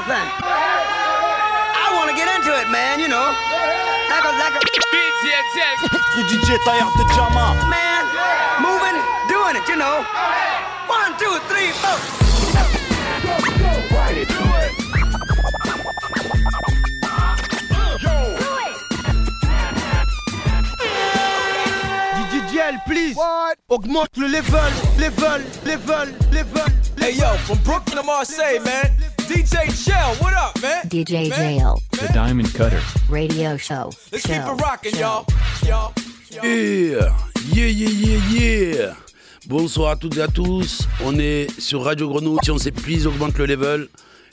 another thing. I want to get into it, man, you know. Like a, like a. Le DJ Taillard de Jama. Man, moving, doing it, you know. One, two, three, four. DJL, please. Augmente le level, level, level, level. Hey yo, from Brooklyn to Marseille, man. DJ Shell, what up, man? DJ Man, Jail The Diamond Cutter. Radio Show. Let's keep it rocking, y'all. Yeah, yeah, yeah, yeah, yeah. Bonsoir à toutes et à tous. On est sur Radio Grenouille. Si on s'épuise, augmente le level.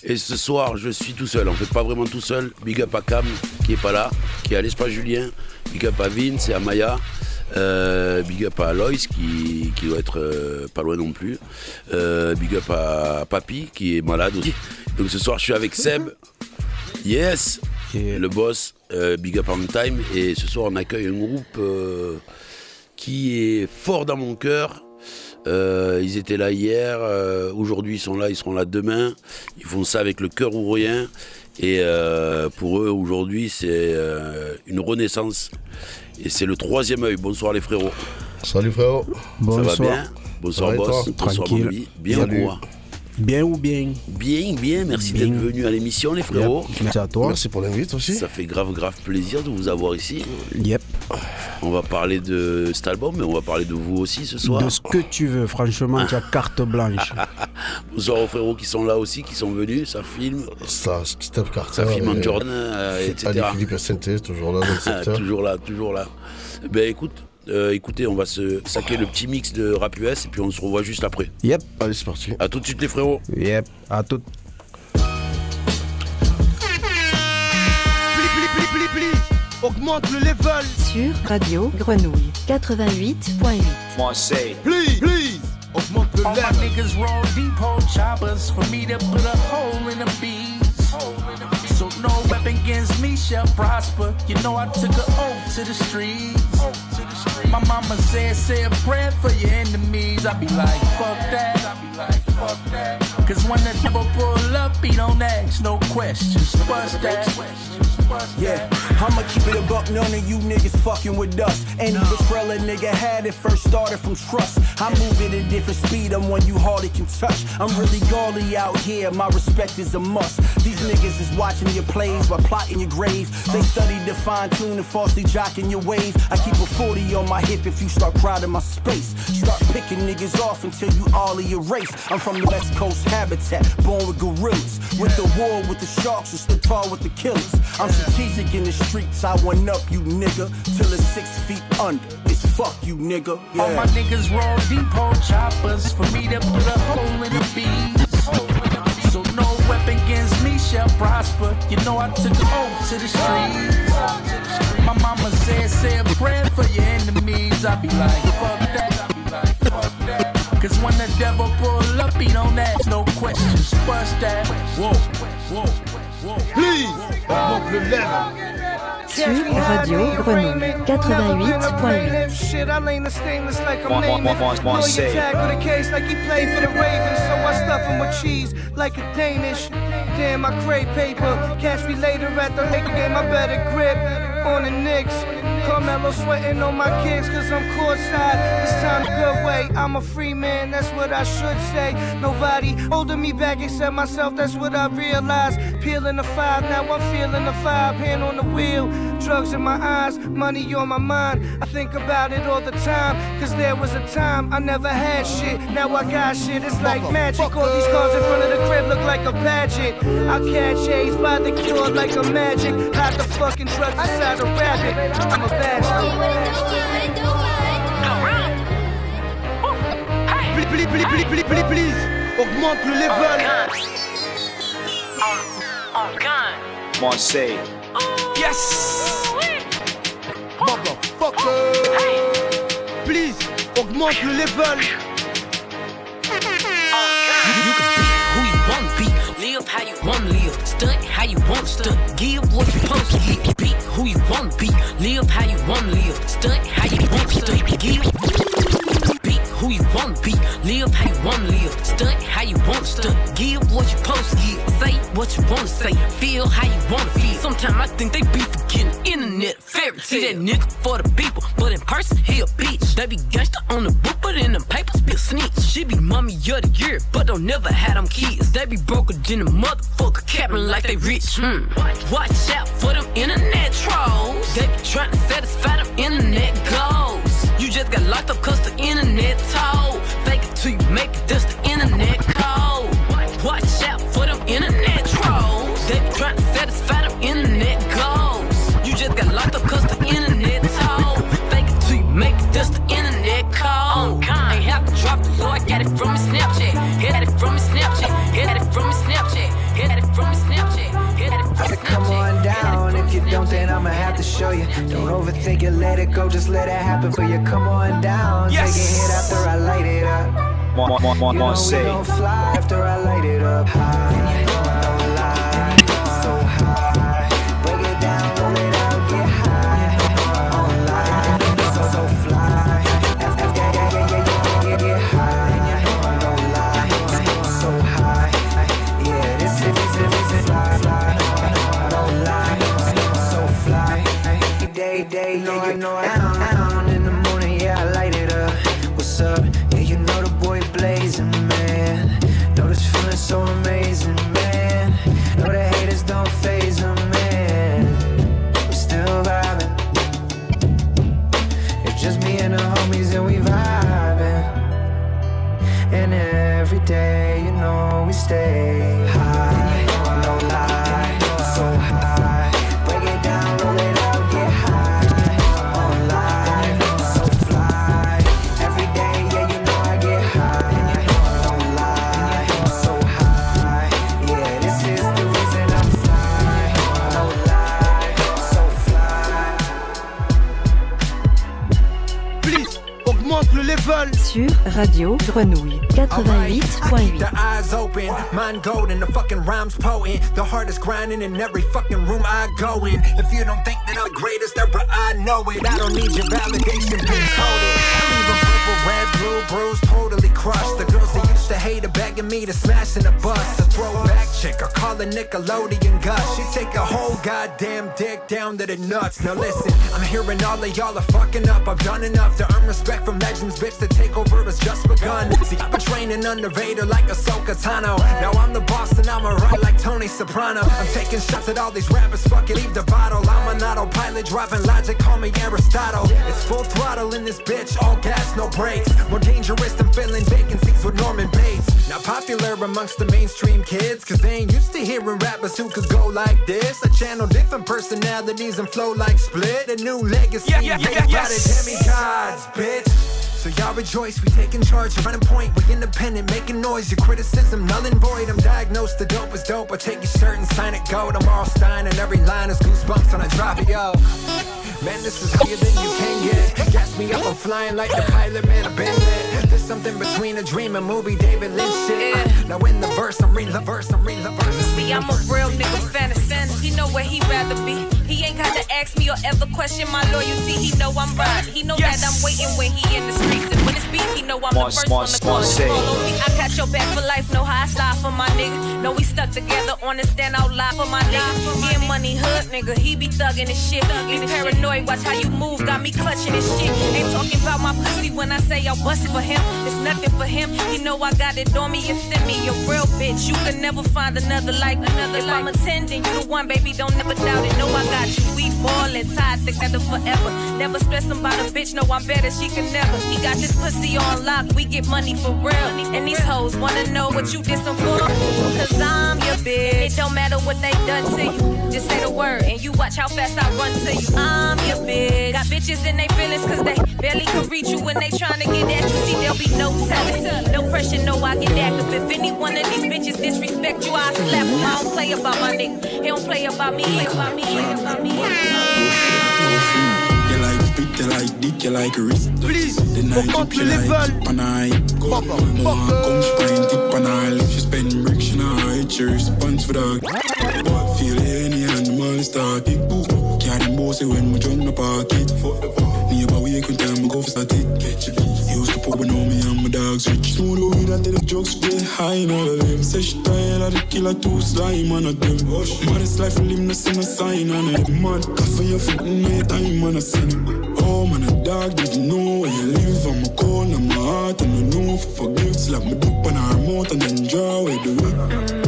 Et ce soir, je suis tout seul. En fait, pas vraiment tout seul. Big up à Cam, qui est pas là, qui est à l'espace Julien. Big up à Vince et à Maya. Euh, big up à Lois, qui, qui doit être euh, pas loin non plus. Euh, big up à Papy, qui est malade aussi. Donc ce soir, je suis avec Seb. Yes, le boss, Big Up on Time. Et ce soir, on accueille un groupe qui est fort dans mon cœur. Ils étaient là hier, aujourd'hui ils sont là, ils seront là demain. Ils font ça avec le cœur ou rien. Et pour eux, aujourd'hui, c'est une renaissance. Et c'est le troisième œil. Bonsoir les frérots. Salut frérot. Ça va bien Bonsoir boss. toi Bonsoir Tranquille. Bambi. Bien Salut. ou quoi Bien ou bien? Bien, bien. Merci Bien. d'être venu à l'émission les frérots. Yep. Merci à toi. Merci pour l'invite aussi. Ça fait grave, grave plaisir de vous avoir ici. Yep. On va parler de cet album, mais on va parler de vous aussi ce soir. De ce que tu veux, franchement, tu as carte blanche. Bonsoir aux frérots qui sont là aussi, qui sont venus. Ça filme, Ça, Step Carter. ça filme en et- Jordan, euh, Ali etc. Philippe SNT, toujours là dans le secteur. toujours là, toujours là. Ben écoute, euh, écoutez, on va se saquer le petit mix de rap US et puis on se revoit juste après. Yep. Allez, c'est parti. A tout de suite les frérots. Yep. À tout. Augmente le level. Sur Radio Grenouille 88.8. Marseille. Please, please. Augmente le All my level. niggas roll deep hole choppers for me to put a hole in the bees. So no weapon against me shall prosper. You know I took a oath to the streets. My mama said, say a prayer for your enemies. I be like, fuck that. Like, fuck that. Cause when the devil pull up, he don't ask no questions. Bust that. Yeah, I'ma keep it a buck, none of you niggas fucking with us. Any betrayal a nigga had it first started from trust. I move at a different speed, I'm one you hardly can touch. I'm really gaudy out here, my respect is a must. These niggas is watching your plays while plotting your graves. They uh-huh. study to fine tune and falsely jocking your ways. I keep a 40 on my hip if you start crowding my space. Start picking niggas off until you all I'm from the West Coast habitat, born with gorillas. With the war with the sharks and stood tall with the killers. I'm strategic in the streets, I one up you nigga. Till it's six feet under. It's fuck you nigga. Yeah. All my niggas roll deep hole choppers for me to put a hole in the bees. So no weapon against me shall prosper. You know I took an oath to the streets. My mama said, say a prayer for your enemies. I be like, fuck Cause when the devil pull up, he don't ask no questions. Bust that. Whoa, whoa, whoa. Please. Augmente le level. Sur Radio Grenouille 88.8. Shit, I lay the stainless like I'm Mon- mon- naming. mon- mon- mon- Lawyer say. tackle the case like he played for the Ravens, so I stuff him with cheese like a Danish. Damn, I crave paper. Catch me later at the Laker game, I better grip on the Knicks. Carmelo sweating on my kicks, cause I'm courtside. This time the good way. I'm a free man, that's what I should say. Nobody holding me back except myself, that's what I realized. Peeling the five, now I'm feeling the five. Hand on the wheel, drugs in my eyes, money on my mind. I think about it all the time, cause there was a time I never had shit. Now I got shit, it's like magic. All these cars in front of the crib look like a pageant. I catch A's by the cure like a magic. Hide the fucking drugs inside a rabbit. I'm a. Pli, pli, pli, pli, pli, pli, please. Augmente le level. Marseille. Yes! Please. Augmente le level. You want live, stunt how you want stunt, give what you supposed to give. Be who you want to be, live how you want to live, stunt how you want stunt, give. Be who you wanna be, live how you wanna live, stunt how you wanna stunt, give what you to give. Say what you wanna say, feel how you wanna feel. Sometimes I think they be forgetting internet fairy tale. See that nigga for the people, but in person he a bitch. They be gangster on the book, but in them papers be a snitch. She be mommy of the year, but don't never have them kids. They be broker than a motherfucker, capping like they rich. Hmm. Watch out for them internet trolls. They be trying to satisfy them internet goals. Just got locked up cause the internet told. Fake it till you make it, that's the Don't it, let it go, just let it happen for you. Come on down, Yes. take a hit after I light it up. Mon, mon, mon, You know we Marseille. gon' fly after I light it up. High, Radio Grenouille I keep 88.8. the eyes open, mind golden, the fucking rhymes potent. The hardest grinding in every fucking room I go in. If you don't think that I'm the greatest ever, I know it. I don't need your validation, bitch, hold it. A purple, red, blue, bruise, totally crushed. The girls that used to hate are begging me to smash in a bus. A throwback chick, I call her Nickelodeon Gus. She take a whole goddamn dick down to the nuts. Now listen, I'm hearing all of y'all are fucking up. I've done enough to earn respect from legends, bitch. The takeover has just begun. See, I've been training under Vader like Ahsoka Tano. Now I'm the boss and I'm a right like Tony Soprano. I'm taking shots at all these rappers, fuck it, leave the bottle. I'm an autopilot driving logic, call me Aristotle. It's full throttle in this bitch, all gas, no brakes. More dangerous than filling vacancies with Norman Bates. Now popular amongst the mainstream kids, cause they ain't used to hearing rappers who could go like this. I channel different personalities and flow like split. A new legacy, Yeah, yeah, yeah, yes. demigods, bitch. So y'all rejoice, we taking charge, running point, we independent, making noise. Your criticism null and void. I'm diagnosed, the dope is dope. I take your shirt and sign it gold. I'm Arl Stein, and every line is goosebumps when I drop it, yo. Man, this is higher than you can get. Gas me up, I'm flying like the pilot, man. I've been there. Something between a dream and movie, David Lynch shit. Uh, now in the verse, I'm reading the verse, I'm reading the verse. See, I'm a real nigga fan of fantasy. He know where he rather be. He ain't got to ask me or ever question my loyalty. He know I'm right. He know Yes. that I'm waiting when he in the streets. And when it's beat, he know I'm Mars, the first Mars, on the call. Mars, Just follow me. I got your back for life. Know how I slide for my nigga. Know we stuck together on the stand out live for my nigga. He and money hood nigga. He be thugging his shit. Be paranoid. Watch how you move. Got me clutching his shit. Ain't talking about my pussy when I say I bust it for him. It's nothing for him. He know I got it on me and send me a real bitch. You can never find another like another. If I'm attending, you the one, baby. Don't never doubt it. Know I got you. We ballin', tied together forever. Never stressing about a bitch. no, I'm better. She can never. He got this pussy on lock. We get money for real. And these hoes wanna know what you some for. Cause I'm your bitch. It don't matter what they done to you. Just say the word and you watch how fast I run to you. I'm your bitch. Got bitches in they feelings cause they barely can reach you when they tryna get at you. See, there'll be no telling. No pressure, no I get active. If any one of these bitches disrespect you, I slap them. I don't play about my nigga. He don't play about me. He about me. He about me. You like spit, you like dick, you like wrist. Please, The night augmente she le like level. tip and I go. More come she grind tip and I She spend bricks, she not hide, she response for that. But feel any animal start it. Carry them bossy when we join the party. Neighbor wake when time we go for start it. You used to put on me and my dogs rich. Smoke the weed until the drugs get high of them. Say she tired of the killer too slime on a them. Maddest life live no see no sign on it. Mad coffee your foot my time on a sin. Oh man, a dog didn't know where you live. I'm a cold and my heart and I know for forgive. Slap me dip on her mouth and then draw away the whip.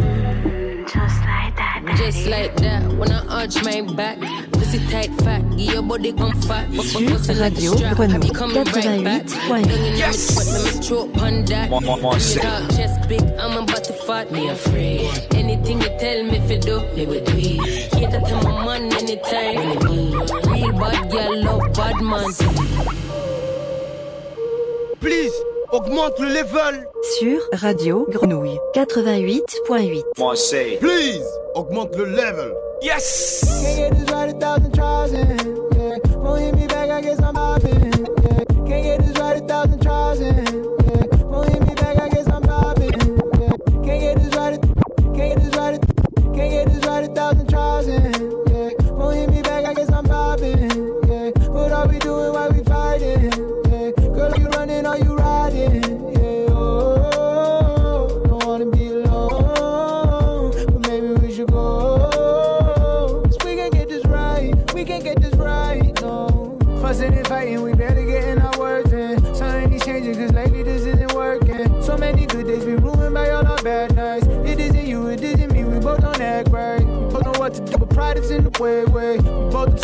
Just like that, when I arch my back, pussy tight fat, your body come fat, but pussy like a strap, I be Grenouille coming right back. 88.8. Dung in my foot, let me throat on that. More- more- more Your sick. dog chest big, I'm about to fart, me afraid. Anything you tell me if you do, me will do it. Cater to my man anytime. Real bad girl, love bad man. Please, augmente le level. Sur Radio Grenouille 88.8. Marseille. Please, augmente le level. Yes! Can't get this right a thousand tries? In. Yeah. Won't hit me back, I guess I'm bobbing. Yeah. Can't get this right a thousand tries? In. Yeah. Won't hit me back, I guess I'm bobbing. Yeah. Can't get this right. A, can't get this right. A, can't get this right a thousand tries? In.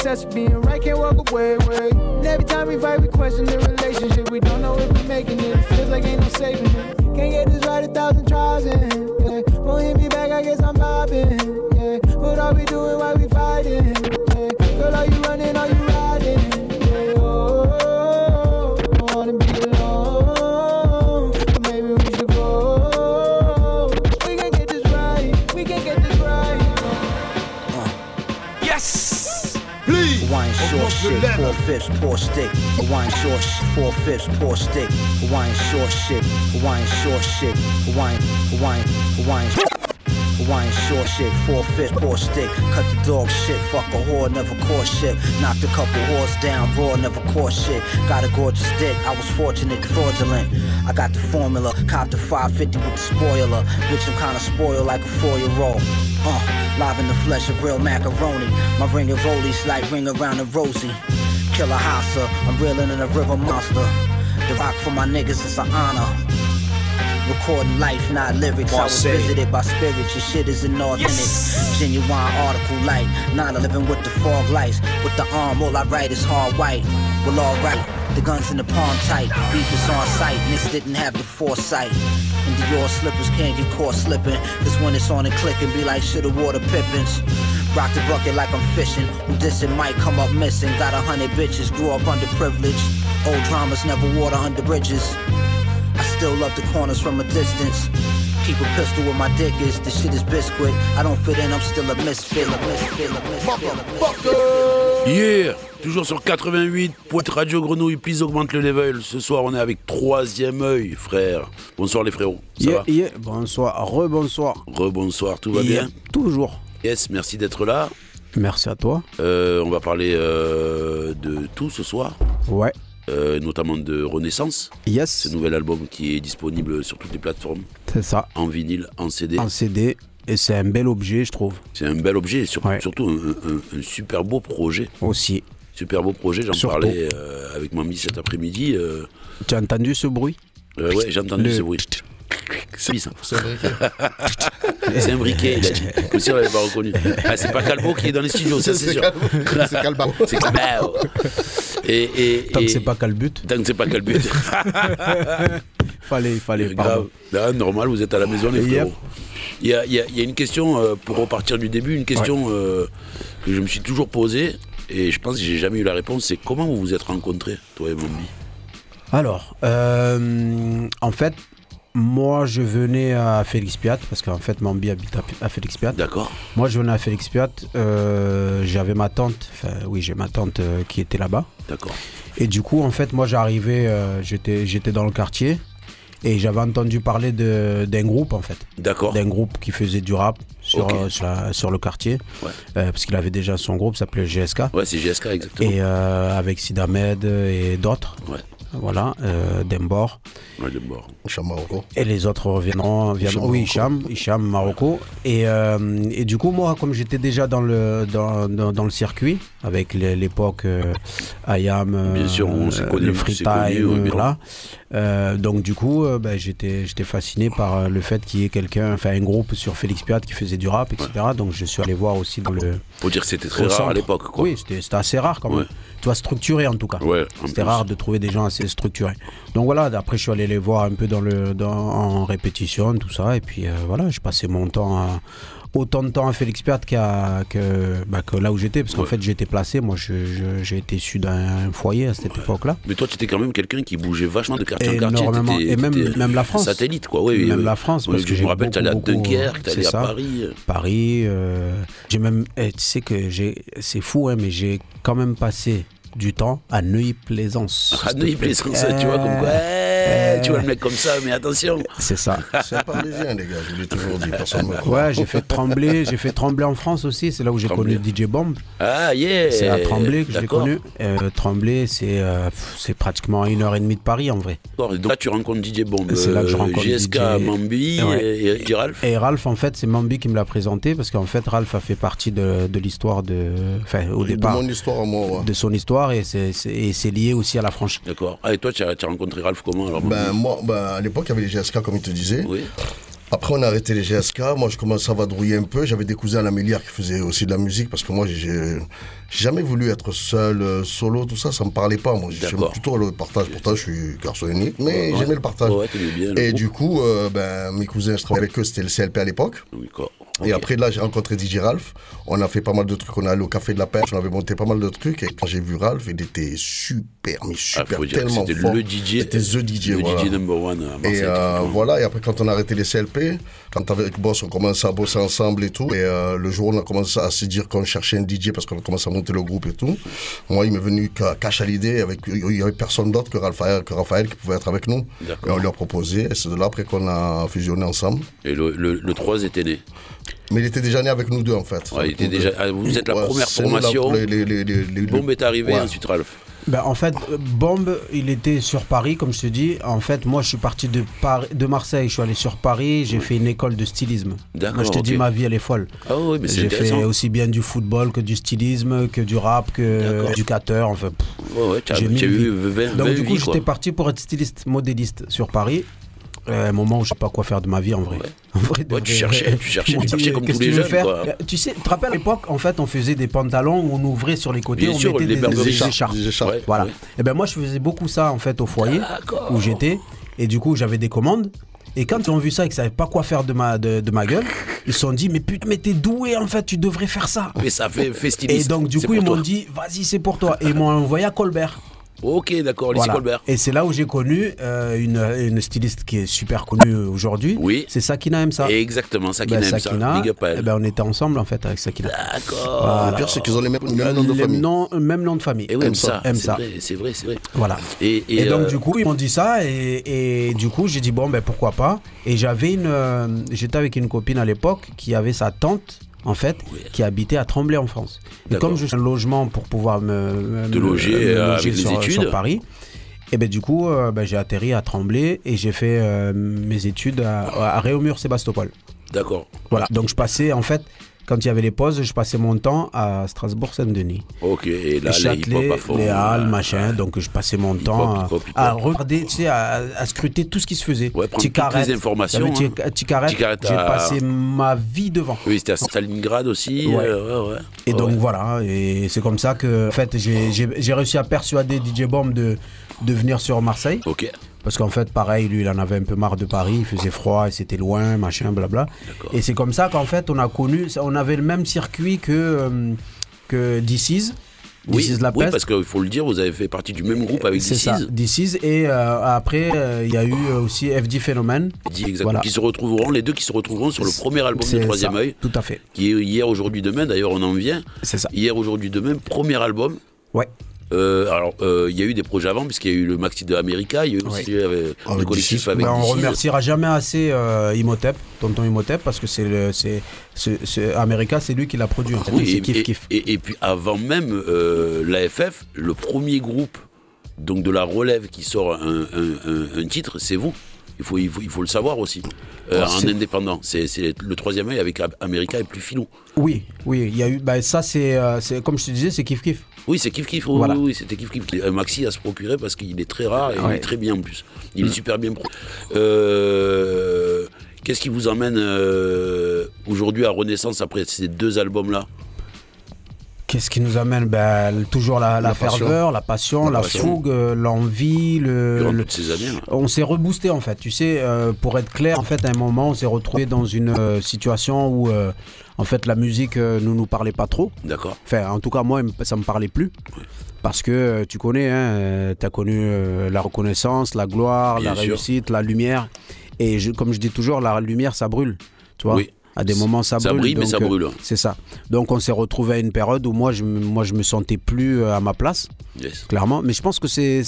With being right, can't walk away, way. And every time we fight, we question the relationship. We don't know if fifths, poor stick. Hawaiian short shit, four fifths, poor stick. Hawaiian short shit, Hawaiian short shit, Hawaiian, Hawaiian, Hawaiian. Hawaiian short shit, four fifths, poor stick. Cut the dog shit, fuck a whore, never caught shit. Knocked a couple whores down, raw, never caught shit. Got a gorgeous dick, I was fortunate, fraudulent. I got the formula, copped the 550 with the spoiler. Bitch, I'm kinda spoiled like a four year old. Uh, live in the flesh of real macaroni. My ring of rollies like ring around the rosy. Killer Hassa, I'm reeling in a river monster. The rock for my niggas is an honor. Recording life, not lyrics. I was visited by spirits. Your shit is inauthentic. Genuine article light. 9-11 with the fog lights. With the arm, all I write is hard white. Well, alright. The guns in the palm tight. Beef is on sight. Niggas didn't have the foresight. And Dior slippers can't get caught slipping. Cause when it's on and clicking, be like shoulda water pippins. Rock the bucket like I'm fishing. Who dissing might come up missing. Got a hundred bitches, grew up underprivileged. Old dramas never water under bridges. I still love the corners from a distance. Keep a pistol where my dick is. This shit is biscuit. I don't fit in, I'm still a misfit. A misfit, a misfit, a misfit. Yeah Toujours sur 88, Pointe Radio Grenouille, please augmente le level. Ce soir, on est avec Troisième œil, frère. Bonsoir les frérots. Ça Yeah, va? yeah. Bonsoir, rebonsoir. Rebonsoir, tout va Yeah, bien? Toujours. Yes, merci d'être là. Merci à toi. Euh, on va parler euh, de tout ce soir. Ouais. Euh, notamment de Renaissance. Yes. Ce nouvel album qui est disponible sur toutes les plateformes. C'est ça. En vinyle, en CD. En CD. Et c'est un bel objet, je trouve. C'est un bel objet, et sur- surtout un, un- un super beau projet. Aussi. Super beau projet, j'en parlais avec Mamie cet après-midi. Tu as entendu ce bruit? Ouais, j'ai entendu Le- ce bruit. C'est un briquet. C'est un briquet, il a dit. Comme si on l'avait pas reconnu. Ah, c'est pas Calbo qui est dans les studios, ça c'est sûr. C'est Calbao. C'est Calbao. Et, et, Tant et- que c'est pas Calbut. Tant que c'est pas Calbut. Fallait, fallait. Grave. pardon. Ah, normal, vous êtes à la maison, les frérots. Il y a, il y a- il y a une question, euh, pour repartir du début, une question euh, que je me suis toujours posée, et je pense que j'ai jamais eu la réponse, c'est comment vous vous êtes rencontrés, toi et Mombi Alors, euh, en fait, moi je venais à Félix Piat, parce qu'en fait Mambi habite à, Félix Piat. D'accord. Moi je venais à Félix Piat, euh, j'avais ma tante, enfin oui j'ai ma tante euh, qui était là-bas. D'accord. Et du coup en fait moi j'arrivais, euh, j'étais, j'étais dans le quartier et j'avais entendu parler de, d'un groupe en fait. D'accord. D'un groupe qui faisait du rap sur, sur, la- sur le quartier. Ouais. Euh, parce qu'il avait déjà son groupe, ça s'appelait GSK. Ouais, c'est GSK, exactement. Et euh, avec Sidamed et d'autres. Ouais. Voilà, euh, Dembor. Ouais, Dembor. Hicham Marocco. Et les autres reviendront. viendront- oui, Hicham, Hicham, Marocco. Et, euh, et du coup, moi, comme j'étais déjà dans le, dans, dans, dans le circuit, avec l'époque euh, IAM, euh, Bien sûr, on s'est connus, le free time, connus, oui, bien. voilà. Euh, donc du coup, euh, ben, j'étais j'étais fasciné par euh, le fait qu'il y ait quelqu'un, enfin un groupe sur Félix Piat qui faisait du rap, etc. Donc je suis allé voir aussi dans le. Faut dire que c'était très rare à l'époque, quoi. Oui, c'était c'était assez rare quand même. Ouais. Tu vois, structuré en tout cas. Ouais, C'était plus. rare de trouver des gens assez structurés. Donc voilà, après je suis allé les voir un peu dans le, dans, en répétition, tout ça. Et puis euh, voilà, j'ai passé mon temps à, autant de temps à Félix Piat qu'à- que, bah, que là où j'étais. Parce qu'en Ouais. fait, j'étais placé. Moi, je- je- j'ai été issu d'un foyer à cette époque-là. Mais toi, tu étais quand même quelqu'un qui bougeait vachement de quartier en quartier. Et même, la France. Satellite, quoi. Oui, même la France. Parce que je j'ai me rappelle, t'allais à beaucoup, beaucoup- Dunkerque, t'allais c'est à. Paris. Paris. euh, j'ai même. eh, tu sais que j'ai. C'est fou, hein, mais j'ai quand même passé du temps à Neuilly-Plaisance. À Neuilly-Plaisance, tu vois, comme quoi. eh, Tu vois le mec comme ça, mais attention. C'est ça. C'est un parisien, les gars, je l'ai toujours dit, personne ne me. Ouais, j'ai fait trembler, j'ai fait trembler en France aussi. C'est là où j'ai connu DJ Bomb. Ah, yeah C'est à Tremblay que D'accord. connu. Euh, Tremblay, c'est euh, c'est pratiquement à une heure et demie de Paris en vrai. D'accord, et donc là, tu rencontres DJ Bomb. C'est là que je euh, rencontre GSK, DJ. Mambi Ouais. et, et Ralph. Et Ralph, en fait, c'est Mambi qui me l'a présenté parce qu'en fait, Ralph a fait partie de, de l'histoire de. Enfin, au De départ. mon histoire à moi, ouais. De son histoire et c'est- c'est et c'est lié aussi à la franchise. D'accord. Ah, et toi, tu as, rencontré Ralph comment alors Ben, moi, ben, à l'époque, il y avait les GSK, comme il te disait. Oui. Après, on a arrêté les GSK. Moi, je commençais à vadrouiller un peu. J'avais des cousins à la Mélière qui faisaient aussi de la musique parce que moi, j'ai jamais voulu être seul, euh, solo, tout ça. Ça me parlait pas. Moi, j'aime D'accord. plutôt le partage. Pourtant, je suis garçon unique, mais Ouais. j'aimais le partage. Ouais, bien le Et groupe. du coup, euh, ben, mes cousins, je travaillais avec eux. C'était le CLP à l'époque. D'accord. Et après, là, j'ai rencontré DJ Ralph. On a fait pas mal de trucs. On est allé au Café de la Perche. On avait monté pas mal de trucs. Et quand j'ai vu Ralph, il était super, mais super, Ah, faut dire tellement c'était fort. le DJ. C'était The DJ, Le voilà. DJ number one à Marseille. Et euh, voilà, et après quand on a arrêté les CLP, quand avec Boss on commençait à bosser ensemble et tout, et euh, le jour où on a commencé à se dire qu'on cherchait un DJ parce qu'on a commencé à monter le groupe et tout, moi il m'est venu ca- cash à l'idée, avec il y avait personne d'autre que Raphaël, que Raphaël qui pouvait être avec nous. Et on lui a proposé, et c'est de là après qu'on a fusionné ensemble. Et le, le, le 3 était né? Mais il était déjà né avec nous deux en fait. Ouais, il était Nous déjà- deux. ah, vous êtes la Ouais, première la- formation. les- les- les- les- les- Bombe est arrivé, Ouais. ensuite Ralph. Ben, en fait, euh, Bombe, il était sur Paris, comme je te dis. En fait, moi, je suis parti de, Paris, de Marseille, je suis allé sur Paris, j'ai fait une école de stylisme. D'accord, Moi, je te dis, ma vie, elle est folle. Ah oui, mais c'est J'ai fait aussi bien du football que du stylisme, que du rap, que éducateur. Enfin, Ouais, ouais, j'ai. 20, Donc, 20 du coup, j'étais parti pour être styliste, modéliste sur Paris. Euh, un moment où je sais pas quoi faire de ma vie en vrai. En vrai, de Ouais, tu cherchais, tu cherchais, tu cherchais comme tous les tu jeunes, quoi. Euh, Tu sais, tu te rappelles à l'époque, en fait, on faisait des pantalons où on ouvrait sur les côtés, Bien on sûr, mettait des, des Des écharpes. Des écharpes. Ouais, Voilà. Et ben moi, je faisais beaucoup ça en fait au foyer où j'étais. Et du coup, j'avais des commandes. Et quand ils ont vu ça et qu'ils savaient pas quoi faire de ma, de, de ma gueule, ils se sont dit, mais putain, mais t'es doué en fait, tu devrais faire ça. Mais ça fait Et festiviste. donc, du coup, ils m'ont dit, vas-y, c'est pour toi. Et ils m'ont envoyé à Colbert. Ok, d'accord, Lucie Voilà. Colbert. Et c'est là où j'ai connu euh, une, une styliste qui est super connue aujourd'hui. Oui. C'est Sakina Emsa. Exactement, Sakina Ben. Sakina, Big up à eh elle. ben, on était ensemble en fait avec Sakina. D'accord. Voilà. Le pire, c'est qu'ils ont les mêmes, les mêmes noms de Les famille. noms- même nom de famille. Et oui, Emsa. ça, c'est vrai, c'est vrai. Voilà. Et, Et, et, donc euh, du coup ils m'ont dit ça et, et du coup j'ai dit bon ben pourquoi pas et j'avais une euh, j'étais avec une copine à l'époque qui avait sa tante en fait qui habitait à Tremblay en France. Et comme je suis un logement pour pouvoir me, Te me- loger, me euh, loger avec les sur, études. sur Paris et ben du coup euh, ben, j'ai atterri à Tremblay et j'ai fait euh, mes études à, à Réaumur Sébastopol D'accord. voilà. Donc je passais en fait quand il y avait les pauses je passais mon temps à Strasbourg Saint-Denis Ok, et là, les hip-hop à fond. les halles, euh, machin. Donc je passais mon temps à, regarder, tu sais, à, à scruter tout ce qui se faisait. Ouais, prendre Ticaret, toutes les informations, il y avait hein. J'ai passé ma vie devant. Oui, c'était à Stalingrad aussi. Ouais. euh, ouais, ouais. Et donc voilà, et c'est comme ça que en fait j'ai- réussi à persuader DJ Bomb de, de venir sur Marseille. Ok. Parce qu'en fait, pareil, lui, il en avait un peu marre de Paris, il faisait froid, c'était loin, machin, blabla. Et c'est comme ça qu'en fait, on a connu, on avait le même circuit que, euh, que DC's. Oui, La oui, parce qu'il faut le dire, vous avez fait partie du même groupe avec ça, DC's. DC's. Et euh, après, euh, il y a eu aussi FD Phénomène. Voilà. Qui se retrouveront, les deux qui se retrouveront sur le premier album C'est de Troisième ça, œil. Tout à fait. Qui est hier, aujourd'hui, demain. D'ailleurs, on en vient. C'est ça. Hier, aujourd'hui, demain, premier album. Ouais. Euh, alors, euh, il y a eu des projets avant, puisqu'il y a eu le maxi de America, il y a eu aussi euh, le collectif avec Ben, on remerciera jamais assez euh, Imhotep, tonton Imhotep, parce que c'est le, c'est, America, c'est lui qui l'a produit. en fait. Oui, c'est et, kiff et- kiff. Et, et puis avant même euh, l'AFF, le premier groupe donc de la relève qui sort un, un- un- un titre, c'est vous. Il faut, il, faut, il faut le savoir aussi. Euh, Ah, en indépendant, c'est le troisième œil avec America est plus filou. Oui, oui, il y a eu. Bah, ça, c'est, c'est comme je te disais, c'est kiff kiff. Oui, c'est kiff kiff. Oui, Voilà. oui, oui, c'était kiff kiff. Un maxi à se procurer parce qu'il est très rare et il est très bien en plus. Il Mm. est super bien. pro- Euh, Qu'est-ce qui vous emmène euh, aujourd'hui à Renaissance après ces deux albums-là? Qu'est-ce qui nous amène? Ben, Toujours la, la La passion. ferveur, la passion, La la, passion. fougue, euh, l'envie. Le, On s'est reboosté en fait. Tu sais, euh, pour être clair, en fait, à un moment, on s'est retrouvé dans une euh, situation où, euh, en fait, la musique ne nous parlait pas trop. D'accord. Enfin, en tout cas, moi, ça me parlait plus. Parce que tu connais, hein, tu as connu la reconnaissance, la gloire, Bien la sûr. réussite, la lumière. Et je- comme je dis toujours, la lumière, ça brûle. Tu vois Oui. À des moments, ça, Ça brûle. brille, mais ça euh, brûle. C'est ça. Donc, on s'est retrouvé à une période où moi, je, me- moi, je me sentais plus euh, à ma place Yes. clairement. Mais je pense que c'est.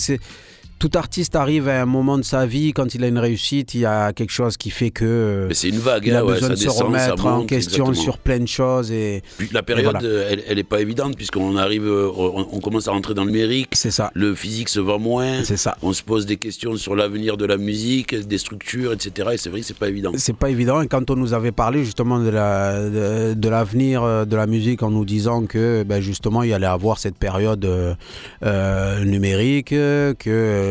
Tout artiste arrive à un moment de sa vie, quand il a une réussite, il y a quelque chose qui fait que. euh, Mais c'est une vague, Il a hein, ouais, besoin ça de se descend, ça remettre en monte, question exactement. sur plein de choses. Et, Puis la période, voilà. euh, elle, elle est pas évidente puisqu'on arrive, euh, on, on commence à rentrer dans le numérique. C'est ça. Le physique se vend moins. C'est ça. On se pose des questions sur l'avenir de la musique, des structures, etc. Et c'est vrai que c'est pas évident. C'est pas évident. Et quand on nous avait parlé justement de la de, de l'avenir de la musique en nous disant que ben, justement il y allait avoir cette période euh, numérique, euh,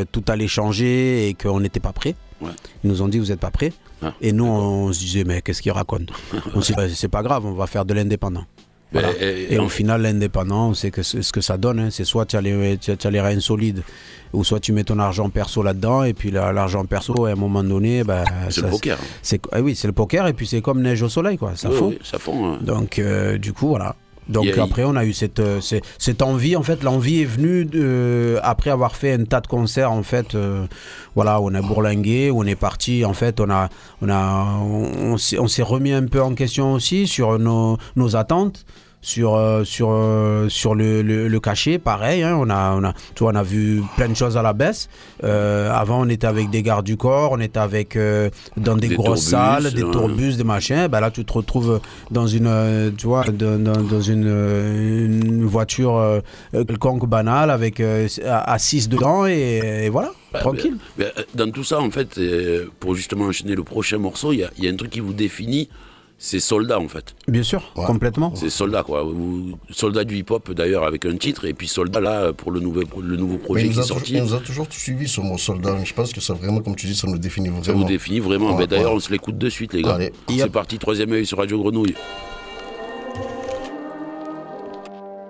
que tout allait changer et qu'on n'était pas prêt. Ouais. Ils nous ont dit vous n'êtes pas prêts. Ah. Et nous on se disait mais qu'est-ce qu'ils racontent On s'est dit, Ben, c'est pas grave, on va faire de l'indépendant. Voilà. et- au final, l'indépendant, c'est que ce que ça donne. hein. C'est soit tu as, les- tu as- les reins solides, ou soit tu mets ton argent perso là-dedans, et puis la- l'argent perso, à un moment donné, ben, C'est le poker. c'est ah oui, c'est le poker, et puis c'est comme neige au soleil, quoi. Ça Oui, fond. oui, ça fond. hein. Donc, euh, du coup, voilà. Donc après, on a eu cette, euh, cette envie. En fait, l'envie est venue de, après avoir fait un tas de concerts. En fait, euh, voilà, on a bourlingué, on est parti. En fait, on a, on a, on, on s'est remis un peu en question aussi sur nos, nos attentes. Sur, euh, sur, euh, sur le, le, le cachet, pareil, hein, on, a, on, a, tu vois, on a vu plein de choses à la baisse. Euh, avant, on était avec des gardes du corps, on était avec, euh, dans des, Des grosses tourbus, salles, des hein. tourbus, des machins. Ben là, tu te retrouves dans une, tu vois, dans, dans- une, une voiture quelconque banale avec 6 dedans et, et voilà, Bah, tranquille. dans tout ça, en fait, pour justement enchaîner le prochain morceau, il y y a un truc qui vous définit, c'est soldat en fait. Bien sûr, complètement. C'est soldat quoi. Soldat du hip-hop d'ailleurs avec un titre, et puis soldat là pour le nouveau, le nouveau Mais projet qui nous, est a sorti. il nous a toujours suivi ce mot soldat. Je pense que ça vraiment, comme tu dis, ça nous définit vraiment. Ça vous définit vraiment. Ouais, Ben, D'ailleurs, ouais. on se l'écoute de suite, les gars. Allez. C'est parti, troisième œil sur Radio Grenouille.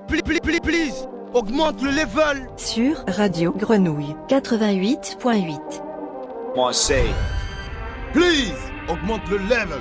Please, please, please, please, augmente le level. Sur Radio Grenouille 88.8. Moi, say. Please, augmente le level.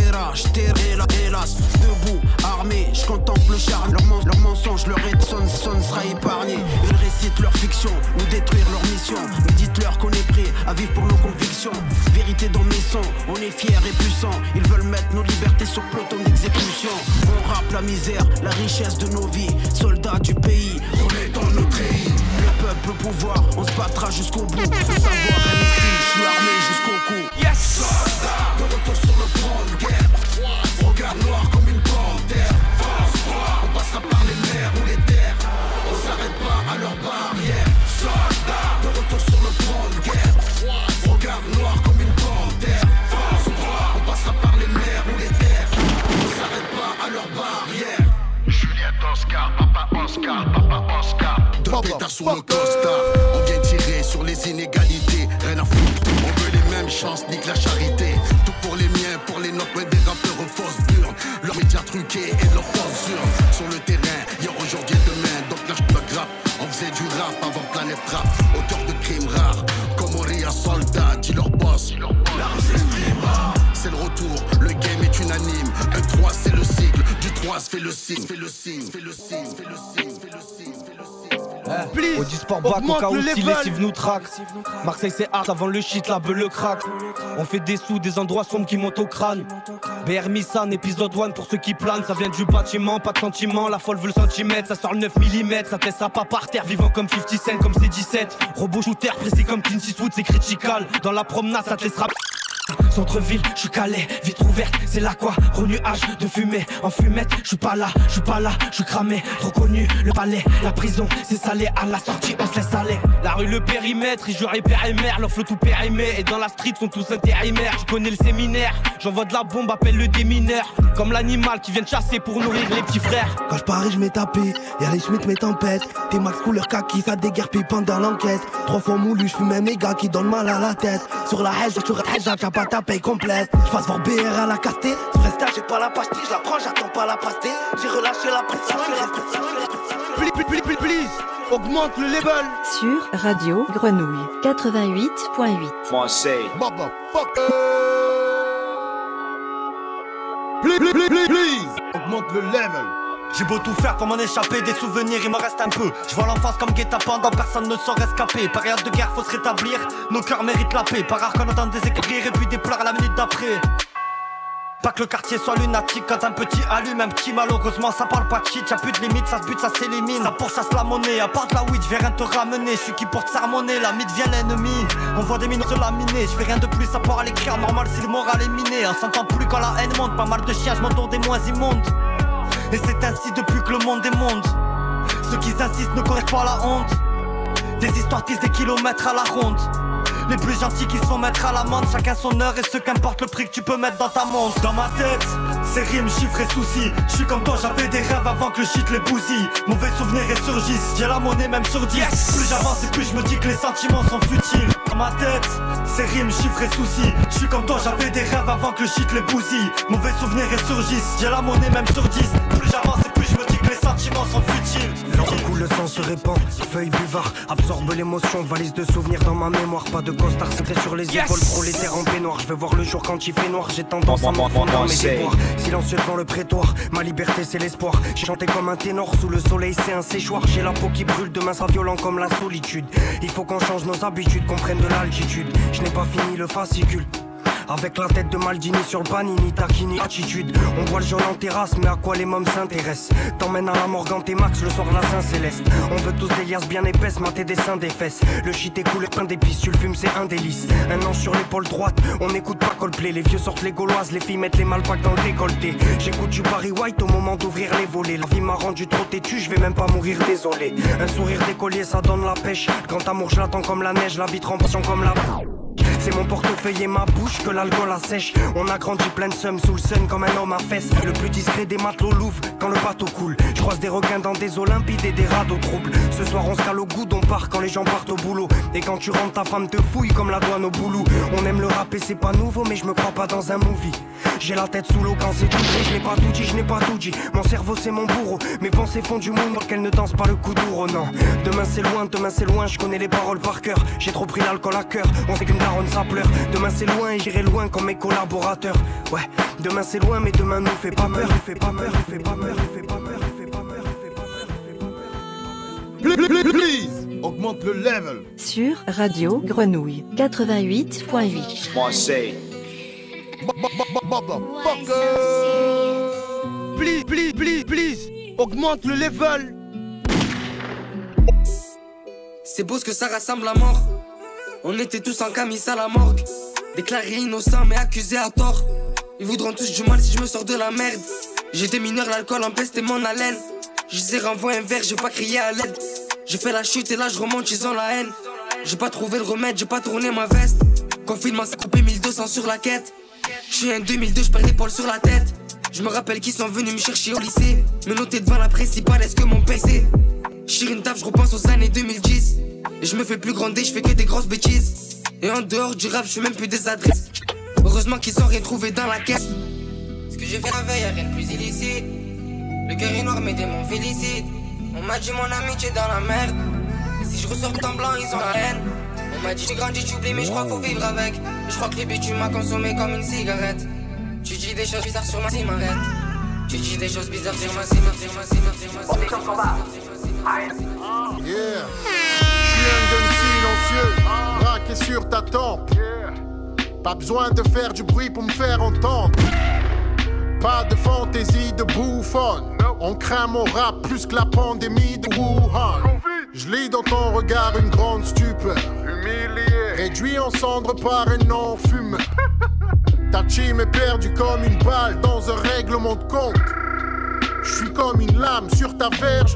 hélas, debout, armé, je contemple le charme, leur, men- leur mensonge, leur Edson son sera épargné. Ils récitent leur fiction, nous détruire leur mission. Mais dites-leur qu'on est prêt à vivre pour nos convictions. Vérité dans mes sons, on est fiers et puissants. Ils veulent mettre nos libertés sur peloton d'exécution. On rappe la misère, la richesse de nos vies. Soldats du pays, remettons notre pays. Le peuple au pouvoir, on se battra jusqu'au bout. Savoir est je suis armé jusqu'au cou. Yes! Soldats, de retour front guerre. Regard noir comme une panthère. Force, on passera par les mers ou les terres. On s'arrête pas à leurs barrières. Soldats, de retour sur le front de guerre. Regard noir comme une panthère. Force, froid, on passera par les mers ou les terres. On s'arrête pas à leurs barrières. Juliette Oscar, papa Oscar, papa Oscar. Deux pétards sur le costard. On vient tirer sur les inégalités. Rien à foutre, on veut les mêmes chances, nique la charité. Le cycle. Du 3 se fait le signe, fait le signe, fait le signe, fait le signe, fait le signe, fait le signe. Please, Au sport bas, augmente coca le aussi, level. lessive nous traque. Marseille c'est hard avant le shit, la le crack. On fait des sous, des endroits sombres qui montent au crâne. BR Missan, épisode 1 pour ceux qui planent. Ça vient du bâtiment, pas de sentiment. La folle veut le centimètre, ça sort le 9 mm. Ça te laissera pas par terre, vivant comme 50 Cent, comme C17. Robot shooter, pressé comme Clint Eastwood, c'est critical. Dans la promenade, ça te laissera. Centre-ville, je suis calé, vitre ouverte, c'est là quoi Renuage de fumée, en fumette, je suis pas là, je suis pas là, je suis cramé, trop connu, le palais, la prison, c'est salé, à la sortie on se laisse aller. La rue, le périmètre, ils jurent périmère, flot tout périmé, et dans la street sont tous intérimaires, je connais le séminaire, j'envoie de la bombe, appelle le démineur, comme l'animal qui vient de chasser pour nourrir les petits frères. Quand je parie, je m'ai tapé. Y'a les Schmitt, mes tempêtes. Tes max couleur kaki, ça déguerpille pendant l'enquête. Trois fois moulu, je fume mes gars qui donnent mal à la tête. Sur la hache, sur la j'ai pas paye complète. Je passe voir BR à la Insta, j'ai pas la pastille, je la prends, j'attends pas la pastée. J'ai relâché la pression, j'ai la pression. Please, please, please, augmente le level. Sur Radio Grenouille 88.8. Marseille. Please, please, please, please, augmente le level. J'ai beau tout faire pour m'en échapper, des souvenirs il me reste un peu. Je vois l'enfance comme guet-apens, dans personne ne sort escaper. Période de guerre, faut se rétablir, nos cœurs méritent la paix. Par rare qu'on entend des écrire et puis des pleurs à la minute d'après. Pas que le quartier soit lunatique quand un petit allume un petit malheureusement ça parle pas de shit, y'a plus de limite, ça se bute, ça s'élimine Ça pourchasse la monnaie, à part de la weed, je vais rien te ramener Je suis qui pour te la mythe vient l'ennemi On voit des mines se laminer, je fais rien de plus à part à l'écrire Normal si le moral est miné, on s'entend plus quand la haine monte Pas mal de chiens, je m'entoure des moins immondes Et c'est ainsi depuis que le monde est monde. Ceux qui insistent ne connaissent pas la honte. Des histoires tissent des kilomètres à la ronde les plus gentils qui se font mettre à l'amende, chacun son heure et ce qu'importe le prix que tu peux mettre dans ta montre. Dans ma tête, c'est rimes, chiffres et soucis. Je suis comme toi, j'avais des rêves avant que le shit les bousille. Mauvais souvenirs ressurgissent, j'ai la monnaie même sur 10. Plus j'avance et plus je me dis que les sentiments sont futiles. Dans ma tête, c'est rimes, chiffres et soucis. Je suis comme toi, j'avais des rêves avant que le shit les bousille. Mauvais souvenirs ressurgissent, j'ai la monnaie même sur 10. Plus j'avance et plus je me dis que les sentiments sont futiles. L'encre coule, le sang se répand. Feuille buvard, absorbe l'émotion. Valise de souvenirs dans ma mémoire. Pas de costard secret sur les Yes. épaules. Prolétaire en peignoir. Je veux voir le jour quand il fait noir. J'ai tendance à m'enfondre dans mes déboires. Silencieux devant le prétoire. Ma liberté, c'est l'espoir. J'ai chanté comme un ténor. Sous le soleil, c'est un séchoir. J'ai la peau qui brûle. Demain sera violent comme la solitude. Il faut qu'on change nos habitudes, qu'on prenne de l'altitude. Je n'ai pas fini le fascicule. Avec la tête de Maldini sur le panini, taquini, attitude. On voit le jaune en terrasse, mais à quoi les mômes s'intéressent? T'emmènes à la morgue en T-Max le soir la Saint-Céleste. On veut tous des liasses bien épaisses, mater des seins, des fesses. Le shit cool, plein d'épices, tu le fumes, c'est un délice. Un an sur l'épaule droite, on n'écoute pas Coldplay. Les vieux sortent les gauloises, les filles mettent les malpacks dans le décolleté. J'écoute du Barry White au moment d'ouvrir les volets. La vie m'a rendu trop têtu, je vais même pas mourir désolé. Un sourire décollier, ça donne la pêche. Grand amour, je l'attends comme la neige, la vitre en comme la. C'est mon portefeuille et ma bouche que l'alcool assèche. On a grandi plein de sommes sous le sun comme un homme à fesses. Le plus discret des matelots Louvre quand le bateau coule. Je croise des requins dans des olympides et des radeaux troubles. Ce soir on se cale au goût, on part quand les gens partent au boulot. Et quand tu rentres, ta femme te fouille comme la douane au boulot. On aime le rap et c'est pas nouveau, mais je me crois pas dans un movie. J'ai la tête sous l'eau quand c'est tout gris, je n'ai pas tout dit, je n'ai pas tout dit. Mon cerveau c'est mon bourreau, mes pensées font du monde qu'elles ne dansent pas le coup d'ouro, non. Demain c'est loin, demain c'est loin, je connais les paroles par cœur. J'ai trop pris l'alcool à cœur, on sait qu'une daronne ça pleure. Demain c'est loin et j'irai loin comme mes collaborateurs. Ouais, demain c'est loin, mais demain nous fait pas peur, nous fait pas peur, nous fait pas peur, nous fait pas peur, nous fait pas peur, nous fait pas peur. Please, please, please, augmente le level. Sur Radio Grenouille 88.8. Please, please, please, please, augmente le level. C'est beau ce que ça rassemble à mort. On était tous en camis à la morgue. Déclarés innocents mais accusés à tort. Ils voudront tous du mal si je me sors de la merde. J'étais mineur, l'alcool empestait mon haleine. Je les ai renvoyé un verre, j'ai pas crié à l'aide. J'ai fait la chute et là je remonte, ils ont la haine. J'ai pas trouvé le remède, j'ai pas tourné ma veste. Confinement, c'est coupé 1200 sur la quête. Je suis un 2002, je perds l'épaule sur la tête. Je me rappelle qu'ils sont venus me chercher au lycée. Me noter devant la principale, est-ce que mon PC? J'tire une taf, je repense aux années 2010. Et je me fais plus gronder, je fais que des grosses bêtises. Et en dehors du rap, je même plus des adresses. Heureusement qu'ils ont rien trouvé dans la caisse. Ce que j'ai fait la veille, rien de plus illicite. Le cœur est noir, mes démons félicitent. On m'a dit mon amitié dans la merde. Et si je ressors en blanc, ils ont la haine. M'a dit j'ai grandi, tu oublies, mais je crois faut vivre avec. Je crois que les tu m'as consommé comme une cigarette. Tu dis des choses bizarres sur ma cimarette. Tu dis des choses bizarres sur ma cimarette, sur ma cimarette, sur ma cimarette. Yeah. Je suis un gun silencieux, braqué sur ta tempe. Pas besoin de faire du bruit pour me faire entendre. Pas de fantaisie de bouffonne. On craint mon rap plus que la pandémie de Wuhan. Je lis dans ton regard une grande stupeur. Humilié. Réduit en cendres par un non-fumeur. Ta team est perdue comme une balle dans un règlement de compte. Je suis comme une lame sur ta verge.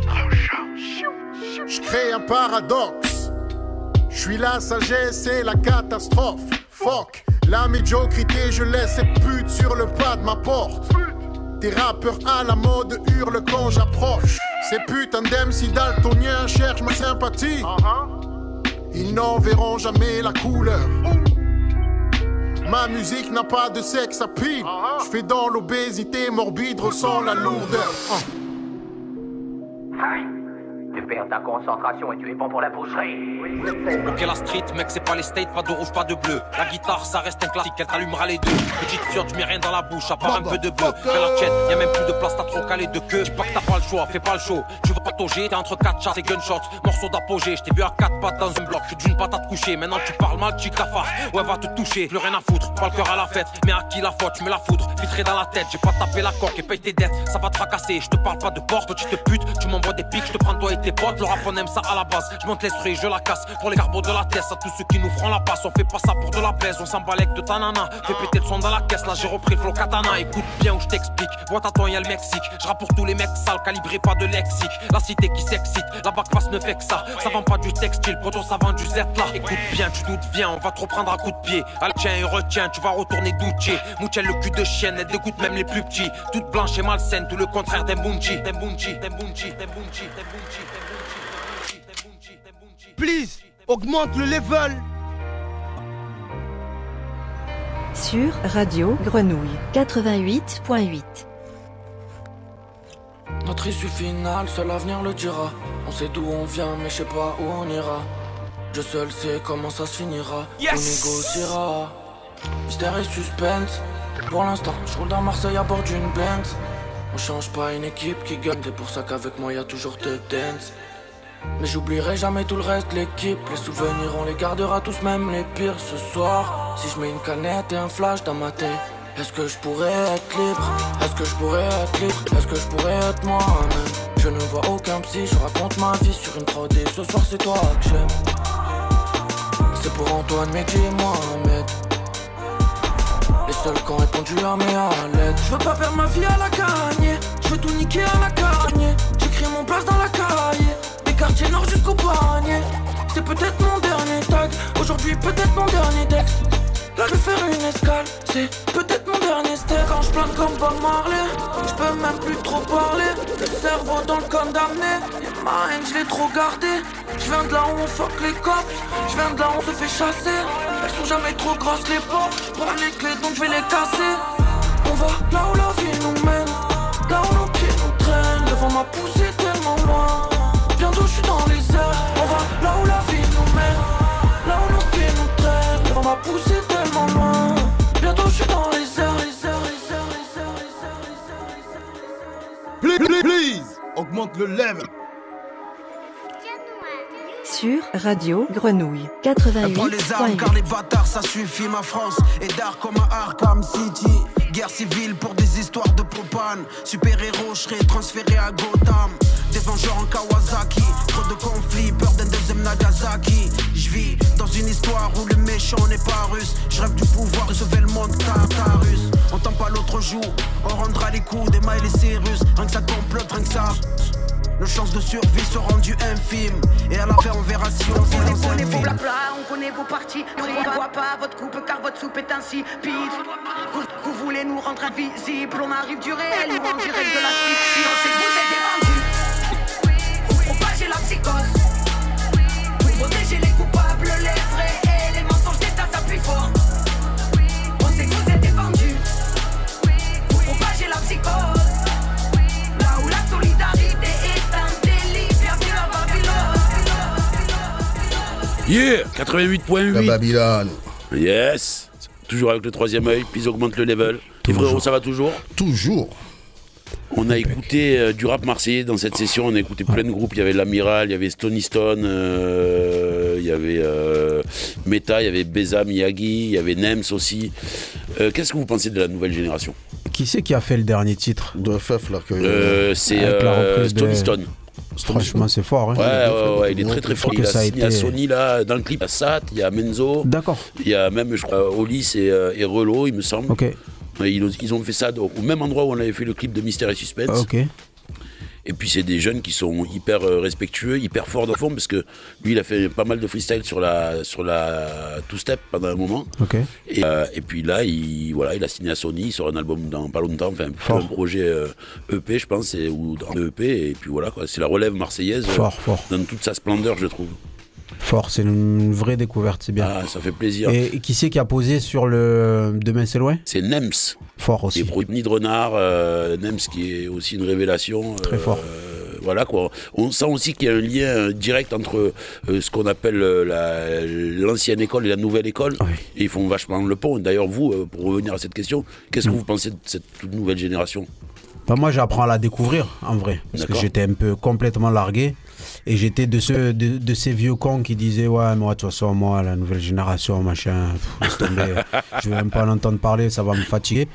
Je crée un paradoxe. Je suis la sagesse et la catastrophe. Fuck, la médiocrité, je laisse cette pute sur le pas de ma porte. Tes rappeurs à la mode hurlent quand j'approche. Ces putains d'MC daltoniens cherchent ma sympathie. Ils n'en verront jamais la couleur. Ma musique n'a pas de sexe à pile. Je fais dans l'obésité morbide, ressens la lourdeur. Perds ta concentration et tu es bon pour la boucherie. Ok la street mec c'est pas les states, pas de rouge, pas de bleu. La guitare ça reste un classique, elle t'allumera les deux. Petite fiotte, je mets rien dans la bouche, à part un peu de bœuf. Fais la tienne, y'a même plus de place, t'as trop calé de queue. Dis pas que t'as pas le choix, fais pas le show. Tu veux pas tauger, t'es entre 4 chats et gunshots Morceau d'apogée, je t'ai vu à 4 pattes dans un bloc. D'une patate couchée, maintenant tu parles mal, tu ta Ouais va te toucher, plus rien à foutre, pas le cœur à la fête. Mais à qui la faute, tu me la foudre, filtré dans la tête. J'ai pas tapé la coque et paye tes dettes, ça va te fracasser. Je te parle pas de porte, tu te putes, tu m'envoies des pics, je te prends toi et tes potes Le rap on aime ça à la base, je monte l'esprit, je la casse. Pour les carbos de la tête, à tous ceux qui nous feront la passe. On fait pas ça pour de la baisse, on s'emballe de ta nana. Fais péter le son dans la caisse, là j'ai repris le flow katana. Écoute bien où je t'explique, boîte à temps y'a le Mexique. Je pour tous les mecs sales, calibré pas de lexique. La cité qui s'excite, la bac passe ne fait que ça. Ça vend pas du textile, poto ça vend du Z là. Écoute bien, tu doutes bien, on va trop prendre à coup de pied. Allez tiens et retiens, tu vas retourner douché Mouchel le cul de chienne, elle dégoûte même les plus petits. Toute blanche et malsaine, tout le contraire d'un bunchi D'un d'un d'un d'un Please, augmente le level. Sur Radio Grenouille 88.8. Notre issue finale, seul l'avenir le dira. On sait d'où on vient, mais je sais pas où on ira. Je seul sais comment ça se finira. Yes. On négociera. Mystère et suspense. Pour l'instant, je roule dans Marseille à bord d'une Benz. On change pas une équipe qui gagne, c'est pour ça qu'avec moi y a toujours te dance. Mais j'oublierai jamais tout le reste, l'équipe. Les souvenirs, on les gardera tous, même les pires ce soir. Si je mets une canette et un flash dans ma tête, est-ce que je pourrais être libre? Est-ce que je pourrais être libre? Est-ce que je pourrais être moi-même? Je ne vois aucun psy, je raconte ma vie sur une prod et ce soir c'est toi que j'aime. C'est pour Antoine, Mehdi et Mohamed. Les seuls qui ont répondu à mes lettres. Je veux pas perdre ma vie à la gagne. Je veux tout niquer à la cagne. J'écris mon place dans la nord jusqu'au. C'est peut-être mon dernier tag. Aujourd'hui, peut-être mon dernier texte. Là, je vais faire une escale. C'est peut-être mon dernier step. Quand je plante comme Bob Marley, je peux même plus trop parler. Le cerveau dans le condamné. Ma haine, je l'ai trop gardé. Je viens de là où on fuck les cops. Je viens de là où on se fait chasser. Elles sont jamais trop grosses les portes. Je prends les clés donc je vais les casser. On va là où la vie nous mène. Là où nos pieds nous traînent. Le vent m'a poussé augmente le level. Sur Radio Grenouille Prends les armes car 88.8. les bâtards ça suffit ma France est d'art comme à Arkham City Guerre civile pour des histoires de propane Super héros je serai transféré à Gotham Des vengeurs en Kawasaki. Trop de conflits, peur d'un deuxième Nagasaki. Je vis dans une histoire où le méchant n'est pas russe. Je rêve du pouvoir de sauver le monde Tartarus. On tend pas l'autre jour On rendra les coups des mailles et Cyrus. Rien que ça complote, rien que ça. Nos chances de survie sont rendues infimes Et à la fin on verra si on On vit connaît dans vos un les film la plat, on connaît vos parties. Nous on voit pas votre coupe car votre soupe est insipide. Vous, vous voulez nous rendre invisibles, on arrive du réel ou en direct de la fiction. On que vous êtes psychose. Vous protégez les coupables, les vrais et les mensonges d'État s'appuient fort. On sait que vous êtes des vendus. Vous propagez la psychose. Là où la solidarité est un délit, bienvenue à Babylone. Yeah 88.8 La Babylone. Yes Toujours avec le troisième œil, puis augmente le level. Et frérot, ça va toujours? Toujours. On a écouté euh, du rap marseillais dans cette session, on a écouté plein de groupes, il y avait l'Amiral, il y avait Stony Stone, euh, il y avait euh, Meta, il y avait Beza Miyagi, il y avait Nems aussi. Euh, Qu'est-ce que vous pensez de la nouvelle génération? Qui c'est qui a fait le dernier titre? De FF, là. Que... Euh, C'est euh, reprise de- Stony Stone. Franchement, c'est fort. hein. Ouais, ouais, ouais, il est très très fort. Il a ça a Sony là, dans le clip, il y a Sat, il y a Menzo. D'accord. Il y a même, je crois, Olis et, et Relo, il me semble. Ok. Ils, ont- ils ont fait ça au même endroit où on avait fait le clip de Mystère et Suspense. Ok. Et puis c'est des jeunes qui sont hyper euh, respectueux, hyper forts dans le fond, parce que lui il a fait pas mal de freestyle sur la sur la two step pendant un moment. Et, euh, et puis là, il, voilà, il a signé à Sony, il sort un album dans pas longtemps, enfin un projet euh, EP, je pense, et- ou un EP, et puis voilà, quoi. c'est la relève marseillaise euh, fort. dans toute sa splendeur, je trouve. Fort, c'est une vraie découverte, c'est bien. Ah, ça fait plaisir. Et, et qui c'est qui a posé sur le Demain c'est loin C'est Nems. Fort aussi. Qui est produit Nid de Renard, euh, Nems qui est aussi une révélation. Très fort. euh, voilà quoi. On sent aussi qu'il y a un lien euh, direct entre euh, ce qu'on appelle euh, la- l'ancienne école et la nouvelle école. Et ils font vachement le pont. D'ailleurs, vous, euh, pour revenir à cette question, qu'est-ce Mm. que vous pensez de cette toute nouvelle génération? Bah, moi, j'apprends à la découvrir, en vrai. Parce que j'étais un peu complètement largué. Et j'étais de, ceux, de, de ces vieux cons qui disaient Ouais, moi, de toute façon, moi, la nouvelle génération, machin, pff, laisse tomber. je vais même pas en entendre parler, ça va me fatiguer.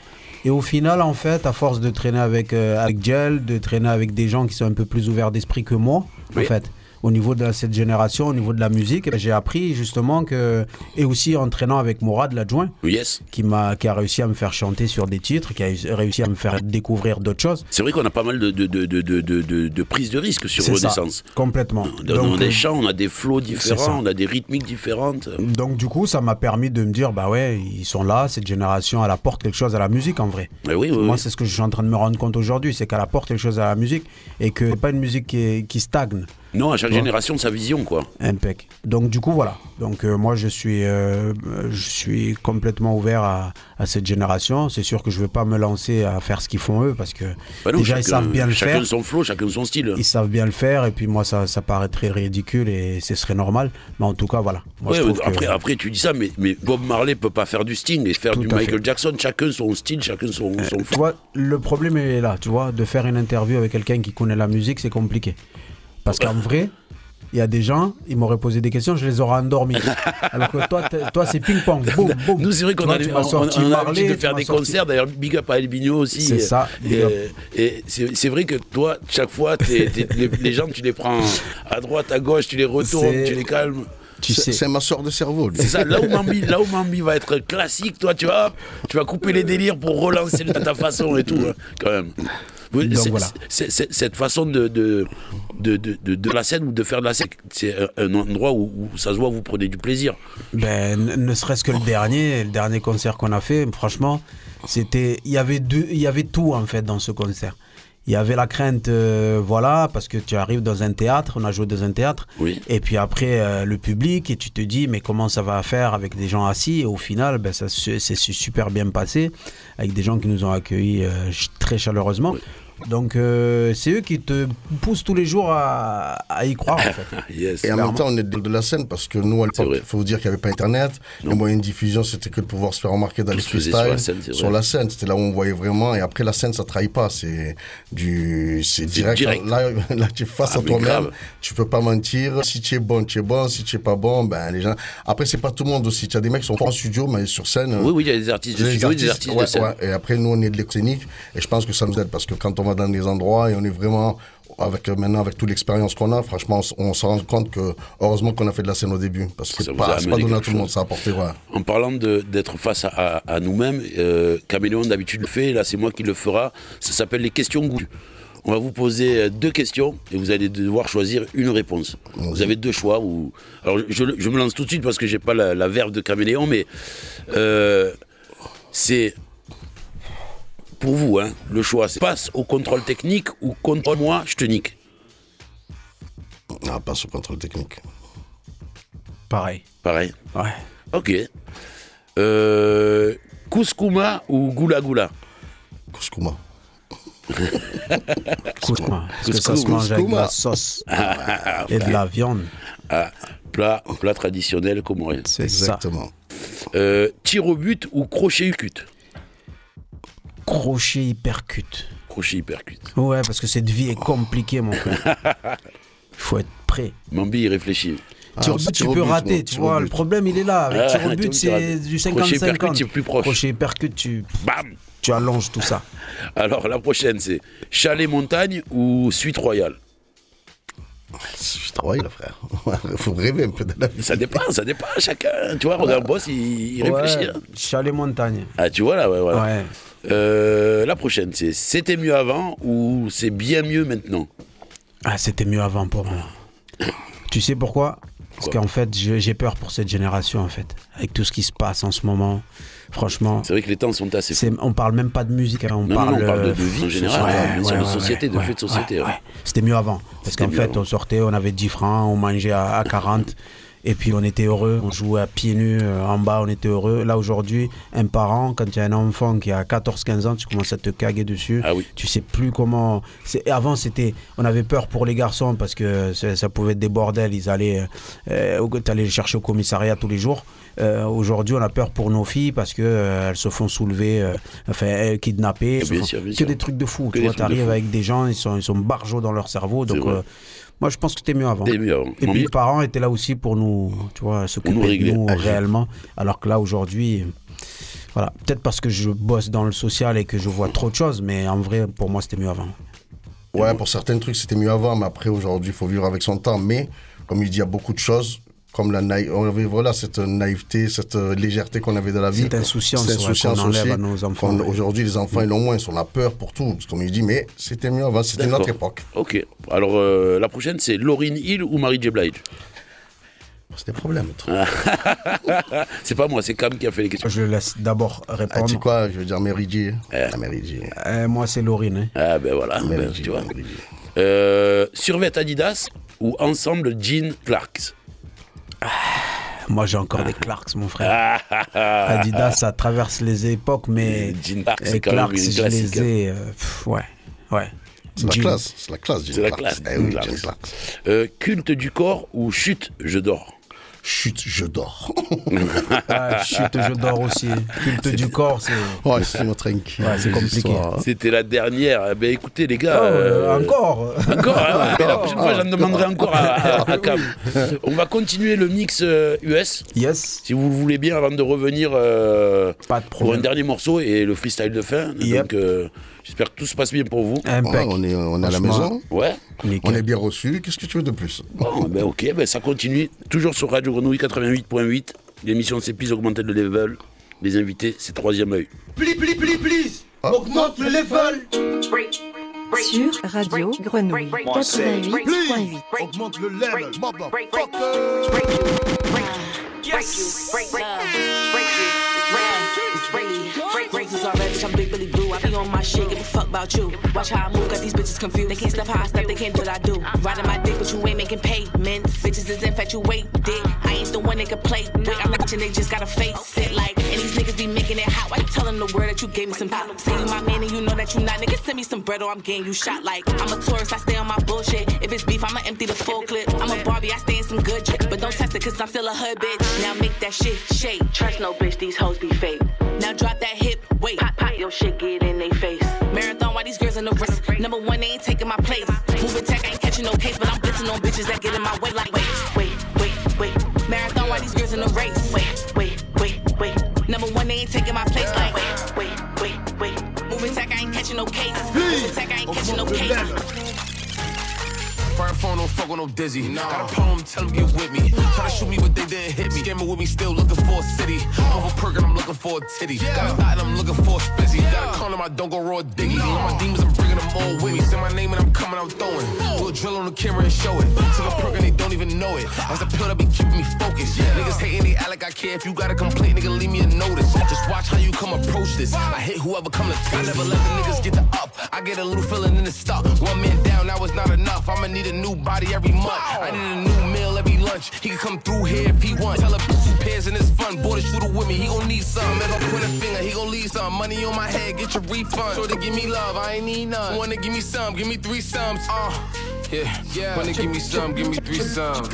Et au final, en fait, à force de traîner avec, euh, avec Gel, de traîner avec des gens qui sont un peu plus ouverts d'esprit que moi, en fait, au niveau de cette génération, au niveau de la musique, j'ai appris justement que. Et aussi en traînant avec Mourad, l'adjoint, Yes. qui, m'a, qui a réussi à me faire chanter sur des titres, qui a réussi à me faire découvrir d'autres choses. C'est vrai qu'on a pas mal de, de, de, de, de, de- prises de risque sur ça, Renaissance. complètement. On a Donc, des euh, chants, on a des flots différents, on a des rythmiques différentes. Donc du coup, ça m'a permis de me dire, bah ouais, ils sont là, cette génération, elle apporte quelque chose à la musique en vrai. oui, oui, Moi, oui. c'est ce que je suis en train de me rendre compte aujourd'hui, c'est qu'elle apporte quelque chose à la musique et que pas une musique qui, est- qui stagne. Non, à chaque Tu génération, sa vision, quoi. Impec. Donc du coup, voilà. Donc euh, moi, je suis, euh, je suis complètement ouvert à, à cette génération. C'est sûr que je vais pas me lancer à faire ce qu'ils font eux parce que Bah non, déjà chacun- ils savent bien le chacun faire. son flow, chacun son style. Ils savent bien le faire et puis moi ça, ça paraîtrait ridicule et ce serait normal. Mais en tout cas voilà. Moi, Ouais, je trouve après, que- après, tu dis ça, mais, mais Bob Marley peut pas faire du Sting et faire Tout du Michael fait. Jackson. Chacun son style, chacun son, son Tu flow. vois, le problème est là, tu vois, de faire une interview avec quelqu'un qui connaît la musique, c'est compliqué. Parce qu'en vrai, il y a des gens, ils m'auraient posé des questions, je les aurais endormis. Alors que toi, toi c'est ping-pong. Nous, c'est vrai qu'on a, on, l'habitude de faire des sorti- concerts. D'ailleurs, big up à Albino aussi. C'est ça, big Et, c'est vrai que toi, chaque fois, les, les gens, tu les prends à droite, à gauche, tu les retournes, tu les calmes. C'est- C'est ma soeur de cerveau. C'est ça, là où, Mambi, là où Mambi va être classique, toi, tu vois, tu vas couper les délires pour relancer de ta façon et tout, hein, quand même. Oui, Donc cette façon de, de, de, de, de- la scène ou de faire de la scène, c'est un, endroit où, où ça se voit, vous prenez du plaisir. Ben, ne- ne serait-ce que le dernier, le dernier concert qu'on a fait, franchement, c'était, il y avait deux, il y avait tout en fait dans ce concert. Il y avait la crainte, euh, voilà, parce que tu arrives dans un théâtre, on a joué dans un théâtre, Oui. et puis après euh, le public, et tu te dis, mais comment ça va faire avec des gens assis? Et au final, ben, ça se- c'est super bien passé, avec des gens qui nous ont accueillis euh, très chaleureusement. Donc euh, c'est eux qui te poussent tous les jours à, à y croire en fait. Yes. Et en Clairement. même temps, on est de, la scène parce que nous, à l'époque, il faut vous dire qu'il n'y avait pas Internet. Les moyens de diffusion, c'était que de pouvoir se faire remarquer dans Tout les freestyles. sur la scène, c'était là où on voyait vraiment. Et après, la scène, ça trahit pas. C'est du, c'est direct. direct. Là, là, tu es face Ah, à toi-même. Tu peux pas mentir. Si tu es bon, tu es bon. Si tu es pas bon, ben, les gens. Après, c'est pas tout le monde aussi. Tu as des mecs qui sont pas en studio, mais sur scène. Oui, oui, il y a des artistes de studio et des artistes de scène. ouais. Et après, nous, on est de l'écoscénique. Et je pense que ça nous aide parce que quand on va dans des endroits et on est vraiment, avec, euh, maintenant, avec toute l'expérience qu'on a, franchement, on, se rend compte que, heureusement qu'on a fait de la scène au début. Parce que pas- c'est pas amené donné à tout le monde, ça a apporté, ouais. En parlant d'être face à, à- à nous-mêmes, euh, Caméléon d'habitude le fait, là c'est moi qui le fera. Ça s'appelle les questions goût. On va vous poser euh, deux questions et vous allez devoir choisir une réponse. Vous avez deux choix. Ou... Alors je, je me lance tout de suite parce que j'ai pas la, la verve de Caméléon, mais euh, c'est pour vous, hein, le choix, c'est passe au contrôle technique ou contrôle-moi, je te nique. Ah, passe au contrôle technique. Pareil. Pareil. Ouais. Ok. Euh, Kouskouma ou Goula Goula? Kouskouma. Kouskouma. Parce que ça se mange avec de la sauce et de la viande. Ah, plat, plat traditionnel comorien. C'est Exactement. Euh, tir au but ou crochet cut Crochet hypercute. crochet hypercute. Ouais, parce que cette vie est compliquée, mon frère. Il faut être prêt. Mambi, il réfléchit. Tir au but, tu peux rater, tu vois. Le problème, il est là. Avec Ah, tir au tu but, peux c'est du Crochet hypercute, 50-50. c'est plus proche. Crochet hypercute, tu, Bam tu allonges tout ça. Alors, la prochaine, c'est chalet montagne ou suite royale? Suite royale, frère. Il faut rêver un peu de la vie. Ça dépend, ça dépend. Chacun, tu vois, regarde, boss, il, il réfléchit. Ouais, hein. chalet montagne. Ah, tu vois là, ouais, voilà. Ouais. Euh, la prochaine, c'est c'était mieux avant ou c'est bien mieux maintenant? Ah, c'était mieux avant pour moi. Tu sais pourquoi? Parce qu'en fait, j'ai peur pour cette génération, en fait. Avec tout ce qui se passe en ce moment. Franchement. C'est vrai que les temps sont assez On parle même pas de musique, hein, on Non, non, parle, on parle de- euh, de vie en général, ouais, hein, ouais, de société, de faits de société. C'était mieux avant. Parce qu'en fait, avant. on sortait, on avait 10 francs, on mangeait à, à 40. Et puis on était heureux, on jouait à pieds nus euh, en bas, on était heureux. Là aujourd'hui, un parent, quand il y a un enfant qui a 14-15 ans, tu commences à te caguer dessus. Ah oui. Tu sais plus comment. Avant, c'était, on avait peur pour les garçons parce que ça, pouvait être des bordels. Ils allaient, euh, les chercher au commissariat tous les jours. Euh, aujourd'hui, on a peur pour nos filles parce que euh, elles se font soulever, euh, enfin kidnapper. Bien font- sûr, bien que sûr. des trucs de fou. Que Tu vois, de fou. avec des gens, ils sont, ils sont barjots dans leur cerveau. Donc, euh, moi, je pense que c'était mieux avant. C'était mieux avant. Et Mon puis mi- les parents étaient là aussi pour nous, tu vois, s'occuper de régler. nous Ah, réellement. Alors que là, aujourd'hui, voilà, peut-être parce que je bosse dans le social et que je vois trop de choses, mais en vrai, pour moi, c'était mieux avant. Ouais, pour certains trucs, c'était mieux avant, mais après, aujourd'hui, il faut vivre avec son temps. Mais, comme il dit, il y a beaucoup de choses, comme la naï- on avait, voilà, cette naïveté, cette euh, légèreté qu'on avait dans la vie. Cette insouciance, Cette insouciance qu'on enlève aussi. à nos enfants, Qu'on- ouais. Aujourd'hui, les enfants, ils l'ont moins, on a peur pour tout. Parce que, Comme il dit, mais c'était mieux avant, c'était notre époque. Ok. Alors, euh, la prochaine, c'est Lauryn Hill ou Marie J. Blige? C'est des problèmes. c'est pas moi, c'est Cam qui a fait les questions. Je laisse d'abord Ah, répondre. tu sais quoi, je veux dire Mary J. La Mary J. Euh, moi, c'est Laurine. hein. Ah ben voilà, Mary ben, tu vois. Mary. Euh, survêt Adidas ou ensemble jean Clarks? Moi, j'ai encore des Clarks, mon frère. Ah, ah, ah. Adidas, ça traverse les époques, mais Les Clarks, les je classique, hein. les ai. euh, pff, ouais, ouais. C'est la classe, c'est la classe, Jean C'est la classe. Eh oui. Euh, culte du corps ou chute, je dors Chut, je dors. Ah, chute, je dors aussi. Culte du corps, c'est. Oh, laissez-moi tranquille. Ouais, c'est compliqué. C'était la dernière. Eh Ben écoutez les gars. Oh, euh, Encore Encore, hein, ouais, mais la prochaine fois, j'en demanderai encore à, à- à Cam. On va continuer le mix euh, US. Yes. Si vous le voulez bien, avant de revenir euh, Pas de pour un dernier morceau et le freestyle de fin. Yep. Donc, euh, j'espère que tout se passe bien pour vous. Ouais, on est, on est à la maison. Ouais. Nickel. On est bien reçus. Qu'est-ce que tu veux de plus Bon, ben ok, ben ça continue. Toujours sur Radio Grenouille 88.8. L'émission c'est plus augmenter le level. Les invités, c'est troisième œil. Please, please, please, please. Augmente le level. Sur Radio Grenouille 88.8. Augmente le level, Raises already, I'm big Billy Blue. I be on my shit, give a fuck about you. Watch how I move, got these bitches confused. They can't step how I step, they can't do what I do. Riding my dick, but you ain't making payments. Bitches is infatuated. I ain't the one they can play with. I'm and they just gotta face it. Like, and these niggas be making it hot. Why you telling the world that you gave me some top? Say you my man and you know that you not. Niggas send me some bread or I'm getting you shot. Like, I'm a tourist, I stay on my bullshit. If it's beef, I'ma empty the full clip. I'm a Barbie, I stay in some good drip. But don't test it, cause I'm still a hood bitch. Now make that shit shake. Trust no bitch, these hoes be fake. Now drop that hip, wait. Pop, pop, your shit get in they face. Marathon, why these girls in the wrist? Number one, they ain't taking my place. Moving tech, I ain't catching no case, but I'm blitzing on bitches that get in my way. Like, wait, wait, wait, wait. Marathon, why these girls in the race? Wait, wait, wait, wait. Number one, they ain't taking my place. Like, wait, wait, wait, wait. Moving tech, I ain't catching no case. Moving tech, I ain't catching no case. Fire phone, don't fuck with no dizzy. Got a poem, tell 'em get with me. Try to shoot me, but they didn't hit me. Scamming with me, still looking for a city. Over perk and I'm looking for a titty. Got a thought and I'm looking for a spizzy. Got a condom, I don't go raw diggy. All my demons, I'm bringing them all with me. Say my name and I'm coming, I'm throwing. Do a drill on the camera and show it. Took a perk and they don't even know it. As a pill that be keeping me focused. Niggas hating, they act like I care. If you got a complaint, nigga, leave me a notice. Just watch how you come approach this. I hit whoever come to I never let the niggas get the up. I get a little feeling in the stuck. One man down, that was not enough. I'ma need a new body every month. I need a new meal every lunch. He can come through here if he wants. Tell a bitch two pairs and it's fun. Boy, the shooter with me, he gon' need some. If I point a finger, he gon' leave some. Money on my head, get your refund. Sure to give me love, I ain't need none. Wanna give me some, give me three sums. Uh, yeah, yeah. Wanna give me some, give me three sums.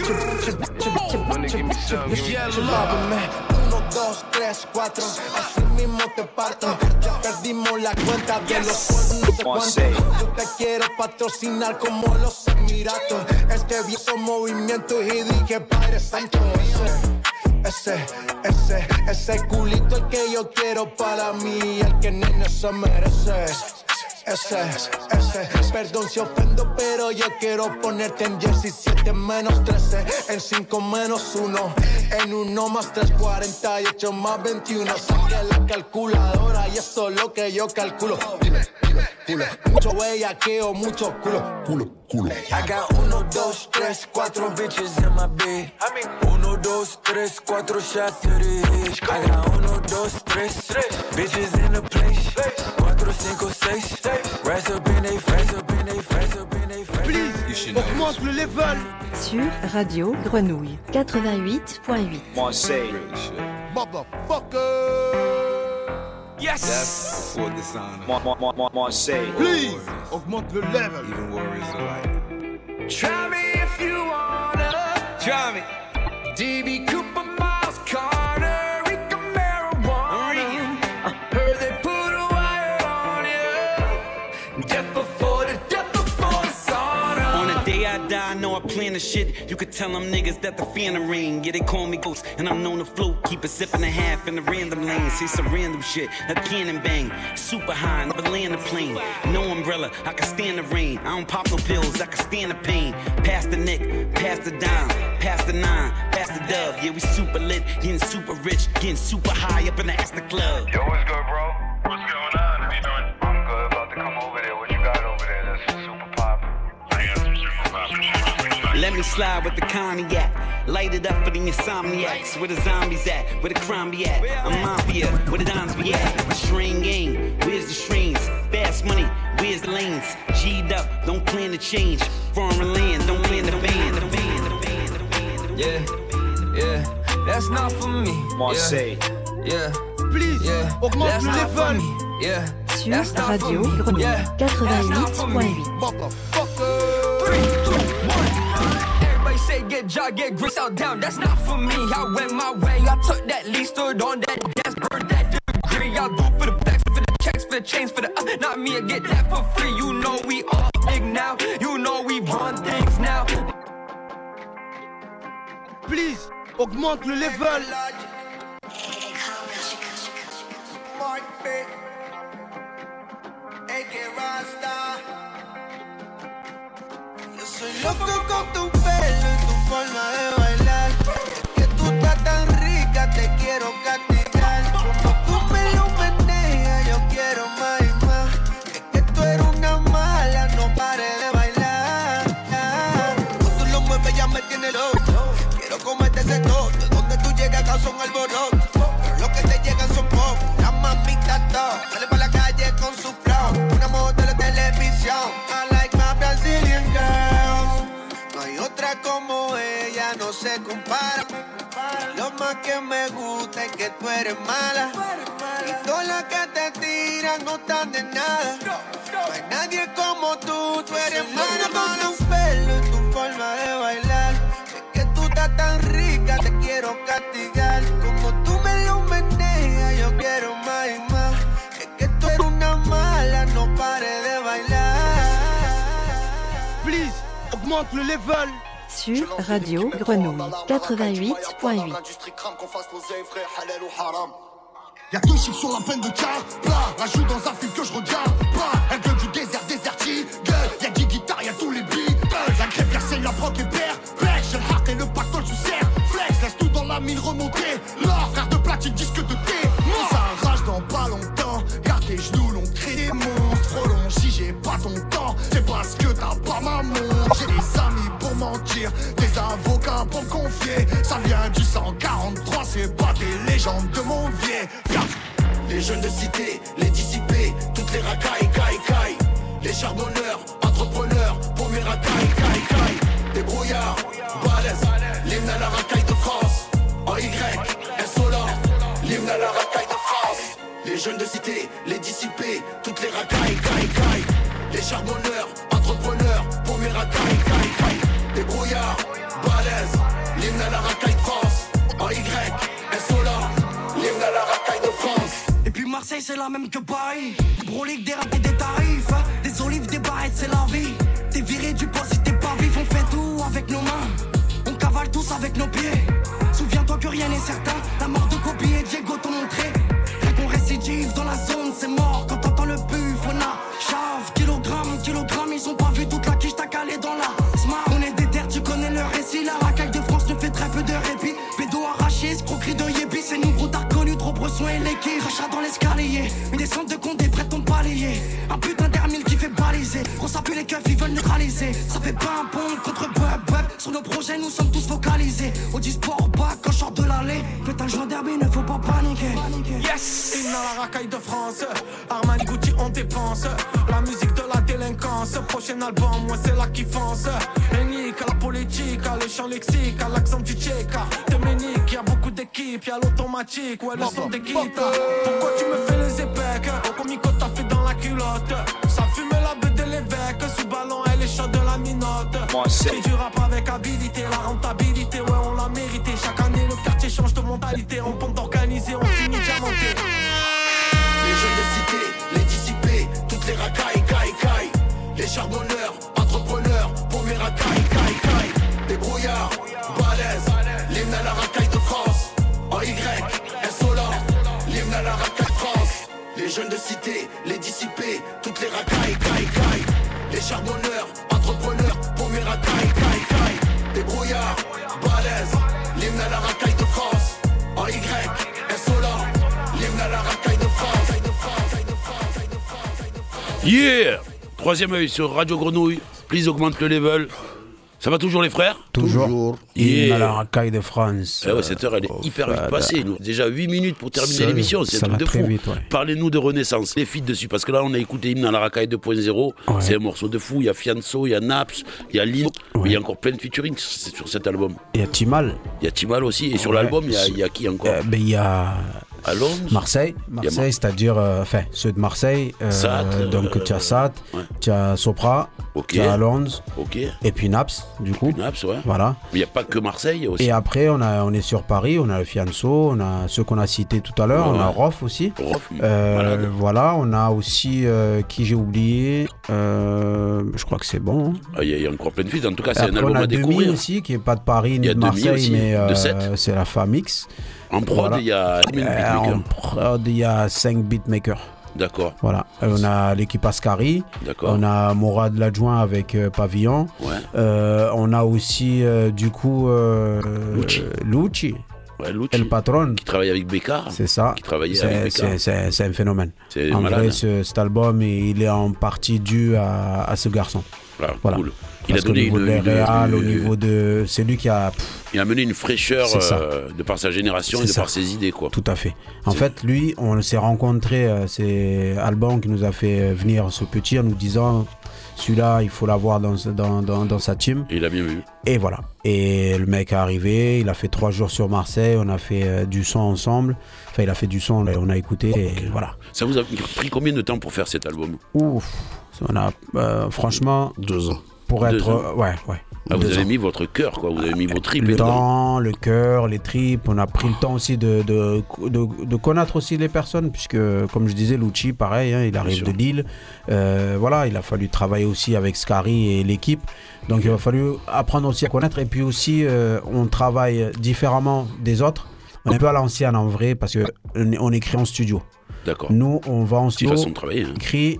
Wanna give me some, give me Yeah, three. Uno, dos, tres, cuatro. Así mismo te parto. Ya perdimos la cuenta de los cuernos, no sé cuánto. Yo te quiero patrocinar como los Emiratos. Este viejo movimiento y dije Padre Santo. Ese, ese, ese culito el que yo quiero para mí, el que nene se merece. Ese, ese, perdón si ofendo, pero yo quiero ponerte en jersey 7 menos 13, en 5 menos 1, en 1 más 3, 48 más 21. Saqué la calculadora y eso es lo que yo calculo. Mucho bellaqueo, mucho culo, culo, culo. I got uno, dos, tres, cuatro bitches in my bed. Uno, dos, tres, cuatro shots to the head. I got uno, dos, tres, bitches in the place. Cuatro, cinco, seis. Rise up in they face, up in they face, up in they face. Please, augmente le level. Sur Radio Grenouille 88.8. Marseille. Yes. That's before dishonor. Mar- Mar- Mar- Mar- Marseille. Please, augmente le level. Even warriors alike. Try me if you wanna. Try me. DB Cooper, Miles Carter, I plan the shit. You could tell them niggas that the fan ring. Yeah, they call me ghost, and I'm known to float. Keep it sipping a half in the random lane. See some random shit, a cannon bang. Super high, never land a plane. No umbrella, I can stand the rain. I don't pop no pills, I can stand the pain. Pass the nick, pass the dime, pass the nine, pass the dove. Yeah, we super lit, getting super rich, getting super high up in the Astor Club. Yo, what's good, bro? Slide with the cognac. Light it up for the insomniacs. Where the zombies at? Where the crime be at? I'm mafia. Where the dimes be at? The string gang. Where's the strings? Fast money. Where's the lanes? G'd up. Don't plan to change. Foreign land. Don't land the band. The band. The band. The band. Yeah, yeah, that's not for me. Marseille. Yeah, Please, yeah, augmente le not for level. me. Yeah, Sur that's not for Radio me. Grenouille Yeah, that's not for me. Get jog, get grist out down. That's not for me. I went my way. I took that lead, stood on that desk, burned that degree. I'll do for the facts, for the checks, for the chains, for the uh, not me. I get that for free. You know we all big now. You know we run things now. Please, augmente le level. Mark Pitt, AK Rasta. Yo soy loco con tu pelo y tu forma de bailar. Que tú estás tan rica, te quiero castigar. No se compara. Lo más que me gusta es que tú eres mala. Y todas las que te tiran no están de nada. No hay nadie como tú, tú eres mala. Con tu pelo y tu forma de bailar. Es que tú estás tan rica, te quiero castigar. Como tú me lo meneas, yo quiero más y más. Es que tú eres una mala, no pares de bailar. Please, augmente le level. Sur Radio Grenouille 88.8. L'industrie crame qu'on fasse l'oseille, frère, halal ou haram. Y'a deux chiffres sur la peine de cas, plat. La joue dans un film que je regarde, pas. Elle gueule du désert, déserti, gueule. Y'a 10 guitares, y'a tous les beats. La grève, c'est la proc et père. J'ai le hard et le pactole sous serre. Flex, laisse tout dans la mine remonter. L'or, frère de platine, disque de thé. Ça rage dans pas longtemps. Garde tes genoux, l'on crée des monstres. Long, si j'ai pas ton temps, c'est parce que t'as pas ma montre. J'ai des amis mentir, des avocats pour confier. Ça vient du 143, c'est pas des légendes de mon. Viens. Les jeunes de cité, les dissipés, toutes les racailles, caille, caille. Les charbonneurs, entrepreneurs, pour mes racailles, caille, caille. Des brouillards, balèzes, l'hymne à la racaille de France. En Y, insolent, l'hymne à la racaille de France. Les jeunes de cité, les dissipés, toutes les racailles, caille, caille. Les charbonneurs, entrepreneurs, pour mes racailles, que Paris. Des broliques, des rats et des tarifs. Des olives, des barrettes, c'est la vie. T'es viré du poste si t'es pas vif, on fait tout avec nos mains. On cavale tous avec nos pieds. Souviens-toi que rien n'est certain. La mort de Kobe et Diego t'ont montré. Rien qu'on récidive dans la zone, c'est mort. Quand t'entends le buff, on a chave. Kilogramme, kilogramme, ils ont pas vu toute la quiche, t'as calé dans la smart. On est déter, tu connais le récit. La racaille de France ne fait très peu de répit. Pédo arraché, escroquerie de et l'équipe. Rachat dans l'escalier. Une descente de compte, prêt ton palier. Un putain d'hermile qui fait baliser. Ça pue les keufs, ils veulent neutraliser. Ça fait pas un pont contre bub bub. Sur nos projets, nous sommes tous focalisés. Au sport bas quand je de l'allée. Un joint derby, ne faut pas paniquer. Yes, il a la racaille de France. Armani Gucci, on dépense. La musique de la délinquance. Prochain album, moi c'est la kiffance. Unique à la politique, à le champ lexique, à l'accent du tchèque. D'équipes, y'a l'automatique, ouais, le son des guitares. Pourquoi tu me fais les épecs Au comico, t'as fait dans la culotte. Ça fume la beuh de l'évêque. Sous ballon, elle est chaude de la minote. Moi, c'est- Fais du rap avec habilité, la rentabilité, ouais, on l'a mérité. Chaque année, le quartier change de mentalité. On compte organiser, on finit diamanté. Les jeunes de cité, les dissipés, toutes les racailles, caille, caille. Les charbonneurs, entrepreneurs, pour mes racailles, caille, caille. Des brouillards, balèzes, l'hymne à la racaille Les jeunes de cité, les dissipés, toutes les racailles, caille, caille. Les charbonneurs, entrepreneurs, pour mes racailles, caille, caille. Des brouillards, balèzes, l'hymne à la racaille de France. En Y, insolent, l'hymne à la racaille de France. Yeah Troisième œil sur Radio Grenouille. Please augmente le level. Ça va toujours les frères? Toujours. Yeah. Il a la racaille de France. Ah ouais, cette heure, elle est hyper vite passée. Nous. Déjà 8 minutes pour terminer l'émission, c'est un truc va de très fou. ouais. Parlez-nous de Renaissance, les feats dessus, parce que là, on a écouté Hymne à la racaille 2.0. C'est un morceau de fou. Il y a Fianso, il y a Naps, il y a Lino, mais il y a encore plein de featuring sur sur cet album. Il y a Timal. Il y a Timal aussi. Et sur Ouais. l'album, il y a- il y, a qui encore? Euh, ben, il y a Marseille, Marseille, c'est-à-dire, euh, enfin, ceux de Marseille. euh, euh, donc, tu as Sat, tu as Sopra, Ok. tu as Ok. et puis Naps, du coup. Naps, ouais. Voilà. Mais il n'y a pas que Marseille aussi. Et après, on, a, on est sur Paris, on a le Fianso, on a ceux qu'on a cités tout à l'heure, Ouais, on a ouais. Rof aussi. Rof, Euh, voilà, on a aussi euh, qui j'ai oublié. euh, je crois que c'est bon. hein. Ah, Il y, y a encore plein de feats. En tout cas, c'est un album on a à découvrir. aussi, qui est pas de Paris ni de Marseille, aussi, mais c'est la Famix. En prod, il y a Euh. En prod, il y a 5 beatmakers. D'accord. Voilà. Euh, on a l'équipe Ascari. D'accord. On a Morad l'adjoint avec euh, Pavillon. Ouais. Euh, on a aussi, euh, du coup, euh, Lucci. Lucci. Ouais, Lucci. El Patron. Qui travaille avec Bécard. C'est ça. Qui travaillait C'est- avec c'est- un phénomène. C'est En malade. vrai, ce- cet album, il est en partie dû à, à ce garçon. Ah, Voilà. cool. Il Parce a donné niveau une- de au une- niveau de. C'est lui qui a. pff, Il a amené une fraîcheur euh, de par sa génération et de ça. par ses idées, quoi. Tout à fait. En fait, lui, on s'est rencontré, euh, c'est Alban qui nous a fait euh, venir ce petit en nous disant celui-là, il faut l'avoir dans, dans, dans, dans sa team. Et il a bien vu. Et voilà. Et le mec est arrivé, il a fait trois jours sur Marseille, on a fait euh, du son ensemble. Enfin, il a fait du son, là, on a écouté, et voilà. Ça vous a pris combien de temps pour faire cet album? Ouf. On a, euh, franchement. Deux ans. Pour Deux être. ouais, ouais. Ah, vous avez ans. mis votre cœur, quoi. Vous avez mis vos tripes. le temps, le cœur, les tripes. On a pris le temps aussi de, de, de- de connaître aussi les personnes, puisque, comme je disais, Lucci, pareil, hein, il arrive de Lille. Euh, voilà, il a fallu travailler aussi avec Scary et l'équipe. Donc, il a fallu apprendre aussi à connaître. Et puis aussi, euh, on travaille différemment des autres. On est un peu à l'ancienne en vrai, parce qu'on on écrit en studio. Nous, on va en studio, façon de travailler. hein.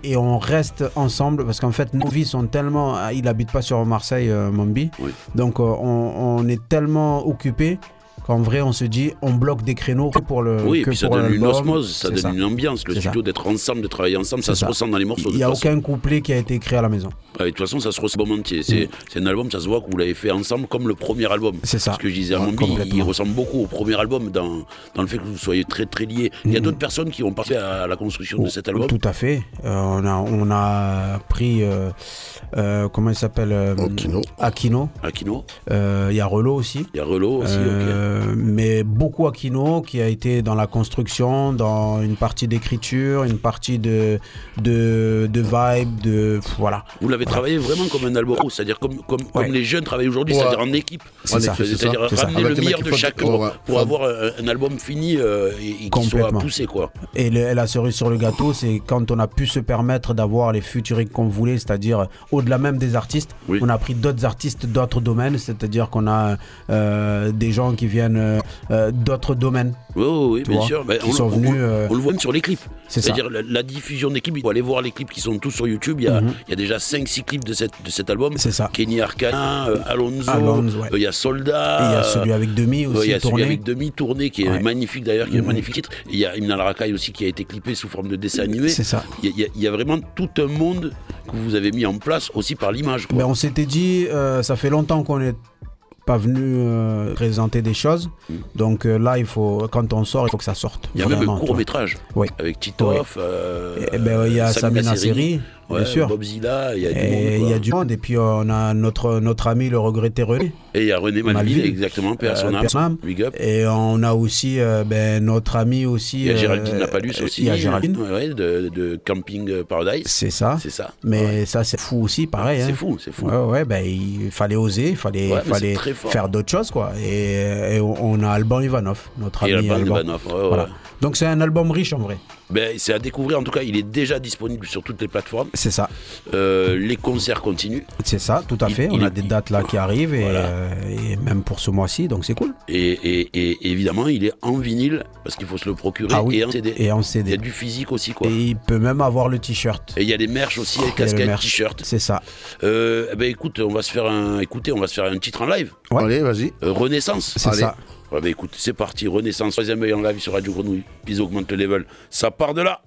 et on reste ensemble parce qu'en fait nos vies sont tellement ah, il habite pas sur Marseille euh, Mambi donc euh, on, on est tellement occupés qu'en vrai on se dit on bloque des créneaux pour le Oui, et que puis ça pour donne une osmose, ça donne une ambiance. Le C'est studio d'être ensemble, de travailler ensemble, ça se ressent dans les morceaux. il n'y a façon. aucun couplet qui a été écrit à la maison Ouais, de toute façon, ça se ressent bon entier. C'est c'est un album, ça se voit que vous l'avez fait ensemble comme le premier album. C'est ça. Ce que je disais à Ouais, mon il complètement. ressemble beaucoup au premier album dans, dans le fait que vous soyez très très liés. Il y a d'autres personnes qui ont participé à la construction de cet album. Mm. Tout à fait. Euh, on, a, on a pris, euh, euh, comment il s'appelle euh, Aquino. Aquino. Aquino. Euh, Il y a Relo aussi. Il y a Relo aussi, Euh, Mais beaucoup Aquino qui a été dans la construction, dans une partie d'écriture, une partie de, de, de vibe, de. Voilà. Vous l'avez Voilà. travailler vraiment comme un album, c'est-à-dire comme, comme, Ouais. comme les jeunes travaillent aujourd'hui, Ouais. c'est-à-dire en équipe. C'est ça, c'est C'est-à-dire ça, c'est ça. ramener Avec le meilleur de chacun ouais. pour avoir un, un album fini euh, et, et qui soit poussé, quoi. Et le- la cerise sur le gâteau, c'est quand on a pu se permettre d'avoir les futuriques qu'on voulait, c'est-à-dire au-delà même des artistes, on a pris d'autres artistes d'autres domaines, c'est-à-dire qu'on a euh, des gens qui viennent euh, euh, d'autres domaines. Oui, oui, bien vois, sûr. Ben, qui on, sont on- venus, on- euh, on le voit même sur les clips. C'est-à-dire la, la diffusion des clips. Il faut aller voir les clips qui sont tous sur YouTube. Il y a, Mhm. il y a déjà 5-6 clips de, cette, de cet album. C'est ça. Kenny Arcana, Alonso, Alonso, ouais. il y a Soldat. Et il y a celui avec Demi aussi, Il y a celui avec Demi tourné qui est Ouais. magnifique d'ailleurs, qui est un Mhm. magnifique titre. Et il y a Imna Rakai aussi qui a été clippé sous forme de dessin animé. C'est ça. Il y, a, il y vraiment tout un monde que vous avez mis en place aussi par l'image. Mais on s'était dit, euh, ça fait longtemps qu'on n'est pas venu euh, présenter des choses. Donc euh, là, il faut, quand on sort, il faut que ça sorte. Il y a même tu court métrage Oui. avec Titoff. euh, Eh ben, il y a Samina Seri, Bien sûr. Il y a du Et monde. il y a du monde. Et puis on a notre, notre ami, le regretté René. Et il y a René Malville, exactement, Père Euh. Big up. Et on a aussi euh, ben, notre ami aussi. Il y a euh, Géraldine Lapalus aussi. Il y a Géraldine. ouais, de, de Camping Paradise. C'est ça. C'est ça. Mais ça, c'est fou aussi, pareil. C'est hein. fou, c'est fou. Ouais, ouais, ben, il fallait oser, il fallait, fallait faire d'autres choses, quoi. Et, et on a Alban Ivanov, notre Et ami Alban Alban. Ivanov. Voilà. Donc c'est un album riche en vrai. Ben, c'est à découvrir, en tout cas, il est déjà disponible sur toutes les plateformes. C'est ça. Euh, les concerts continuent. C'est ça, tout à fait. il on a est- des dates là qui arrivent et, Voilà. euh, et même pour ce mois-ci, donc c'est cool. Et, et- et évidemment, il est en vinyle parce qu'il faut se le procurer Ah oui, et en CD. et en CD. Il y a du physique aussi, quoi. Et il peut même avoir le t-shirt. Et il y a les merch aussi, les Il y a le casquettes, merch. t-shirts. C'est ça. Euh, eh ben écoute, on va se faire un, écoutez, on va se faire un titre en live. Allez, vas-y. Euh, Renaissance. C'est ça. Ouais, bah écoute, c'est parti. Renaissance, troisième œil en live sur Radio Grenouille. Ils augmentent le level. Ça part de là.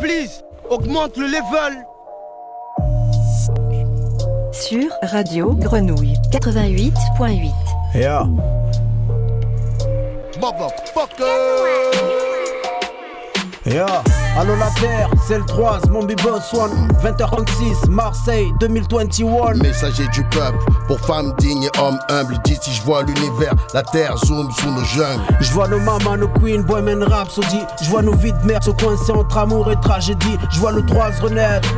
Please, augmente le level. Sur Radio Grenouille 88.8. Yeah. Motherfucker. Yeah. Allô la terre, c'est le 3, mon boss one 20h36, Marseille 2021. Messager du peuple, pour femmes dignes et hommes humbles. D'ici, je vois l'univers, la terre zoom sous nos jungles. Je vois nos mamans, nos queens, bohemian rhapsody. Je vois nos vies de merde se coincer entre amour et tragédie. Je vois le 3 renaître.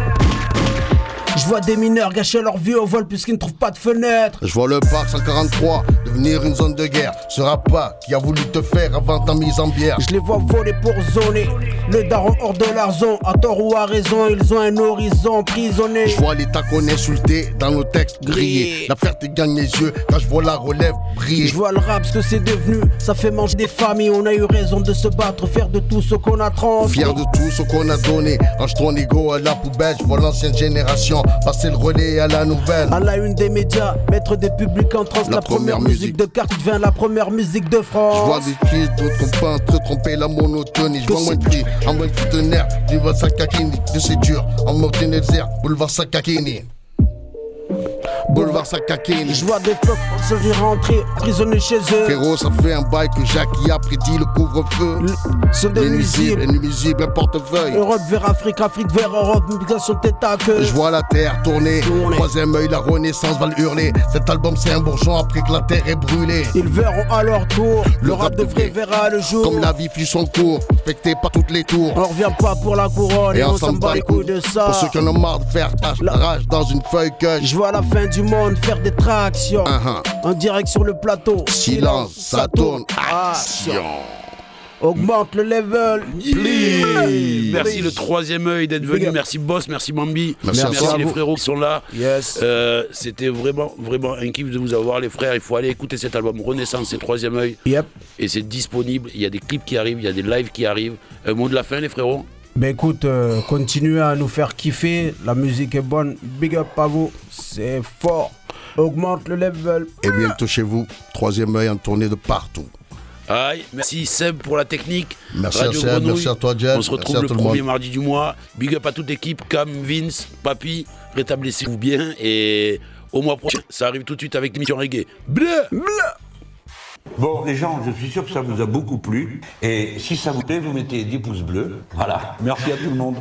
Je vois des mineurs gâcher leur vie au vol puisqu'ils ne trouvent pas de fenêtre. Je vois le parc 143 devenir une zone de guerre. Ce pas qui a voulu te faire avant ta mise en bière. Je les vois voler pour zoner. Le daron hors de leur zone, à tort ou à raison, ils ont un horizon emprisonné. Je vois l'État qu'on insulté dans nos textes grillés. La fierté gagne les yeux quand je vois la relève briller. Je vois le rap ce que c'est devenu, ça fait manger des familles. On a eu raison de se battre, faire de tout ce qu'on a transmis. Fier de tout ce qu'on a donné. Range ton ego à la poubelle. Je vois l'ancienne génération passer le relais à la nouvelle. À la une des médias, mettre des publics en transe. La La, première, musique musique. de carte devient la première musique de France. Je vois des kids, d'autres pas te tromper la monotonie. Je vois moins de prix, en moins de conteneurs. Du va Sakakini, de c'est dur. En mode boulevard Sakakini. Boulevard Sakakini. Je vois des flocs se rentrer, emprisonnés chez eux. Frérot, ça fait un bail que Jackie a prédit le couvre-feu. Sont des Les nuisibles, nuisibles. les nuisibles, un portefeuille. Europe vers Afrique, Afrique vers Europe, migration tête à queue. Je vois la terre tourner. Troisième œil, la renaissance va le hurler. Cet album, c'est un bourgeon après que la terre est brûlée. Ils verront à leur tour. Le, rap de vrai verra le jour. Comme la vie fut son cours, respecté par toutes les tours. On revient pas pour la couronne et, on s'en bat les couilles de ça. Pour ceux qui en ont marre de faire tâche, la rage dans une feuille que Je vois la fin du monde faire des tractions. Uh-huh. En direct sur le plateau. Silence, ça tourne, action. Augmente le level. Please. Merci le troisième œil d'être venu. Merci Boss, merci Mambi, Merci toi. les frérots qui sont là. Yes. Euh, C'était vraiment, vraiment un kiff de vous avoir, les frères. Il faut aller écouter cet album Renaissance, c'est troisième œil. Yep. Et c'est disponible. Il y a des clips qui arrivent, il y a des lives qui arrivent. Un mot de la fin, les frérots? Ben écoute, euh, continuez à nous faire kiffer. La musique est bonne. Big up à vous. C'est fort. Augmente le level. Et bientôt chez vous, troisième œil en tournée de partout. Aïe, merci Seb pour la technique. Merci Radio à Seb, merci à toi, Jed, On se retrouve le premier monde. mardi du mois. Big up à toute l'équipe, Cam, Vince, Papy. Rétablissez-vous bien et au mois prochain, ça arrive tout de suite avec l'émission reggae. Bleu Bon, les gens, je suis sûr que ça vous a beaucoup plu. Et si ça vous plaît, vous mettez 10 pouces bleus. Voilà. Merci à tout le monde.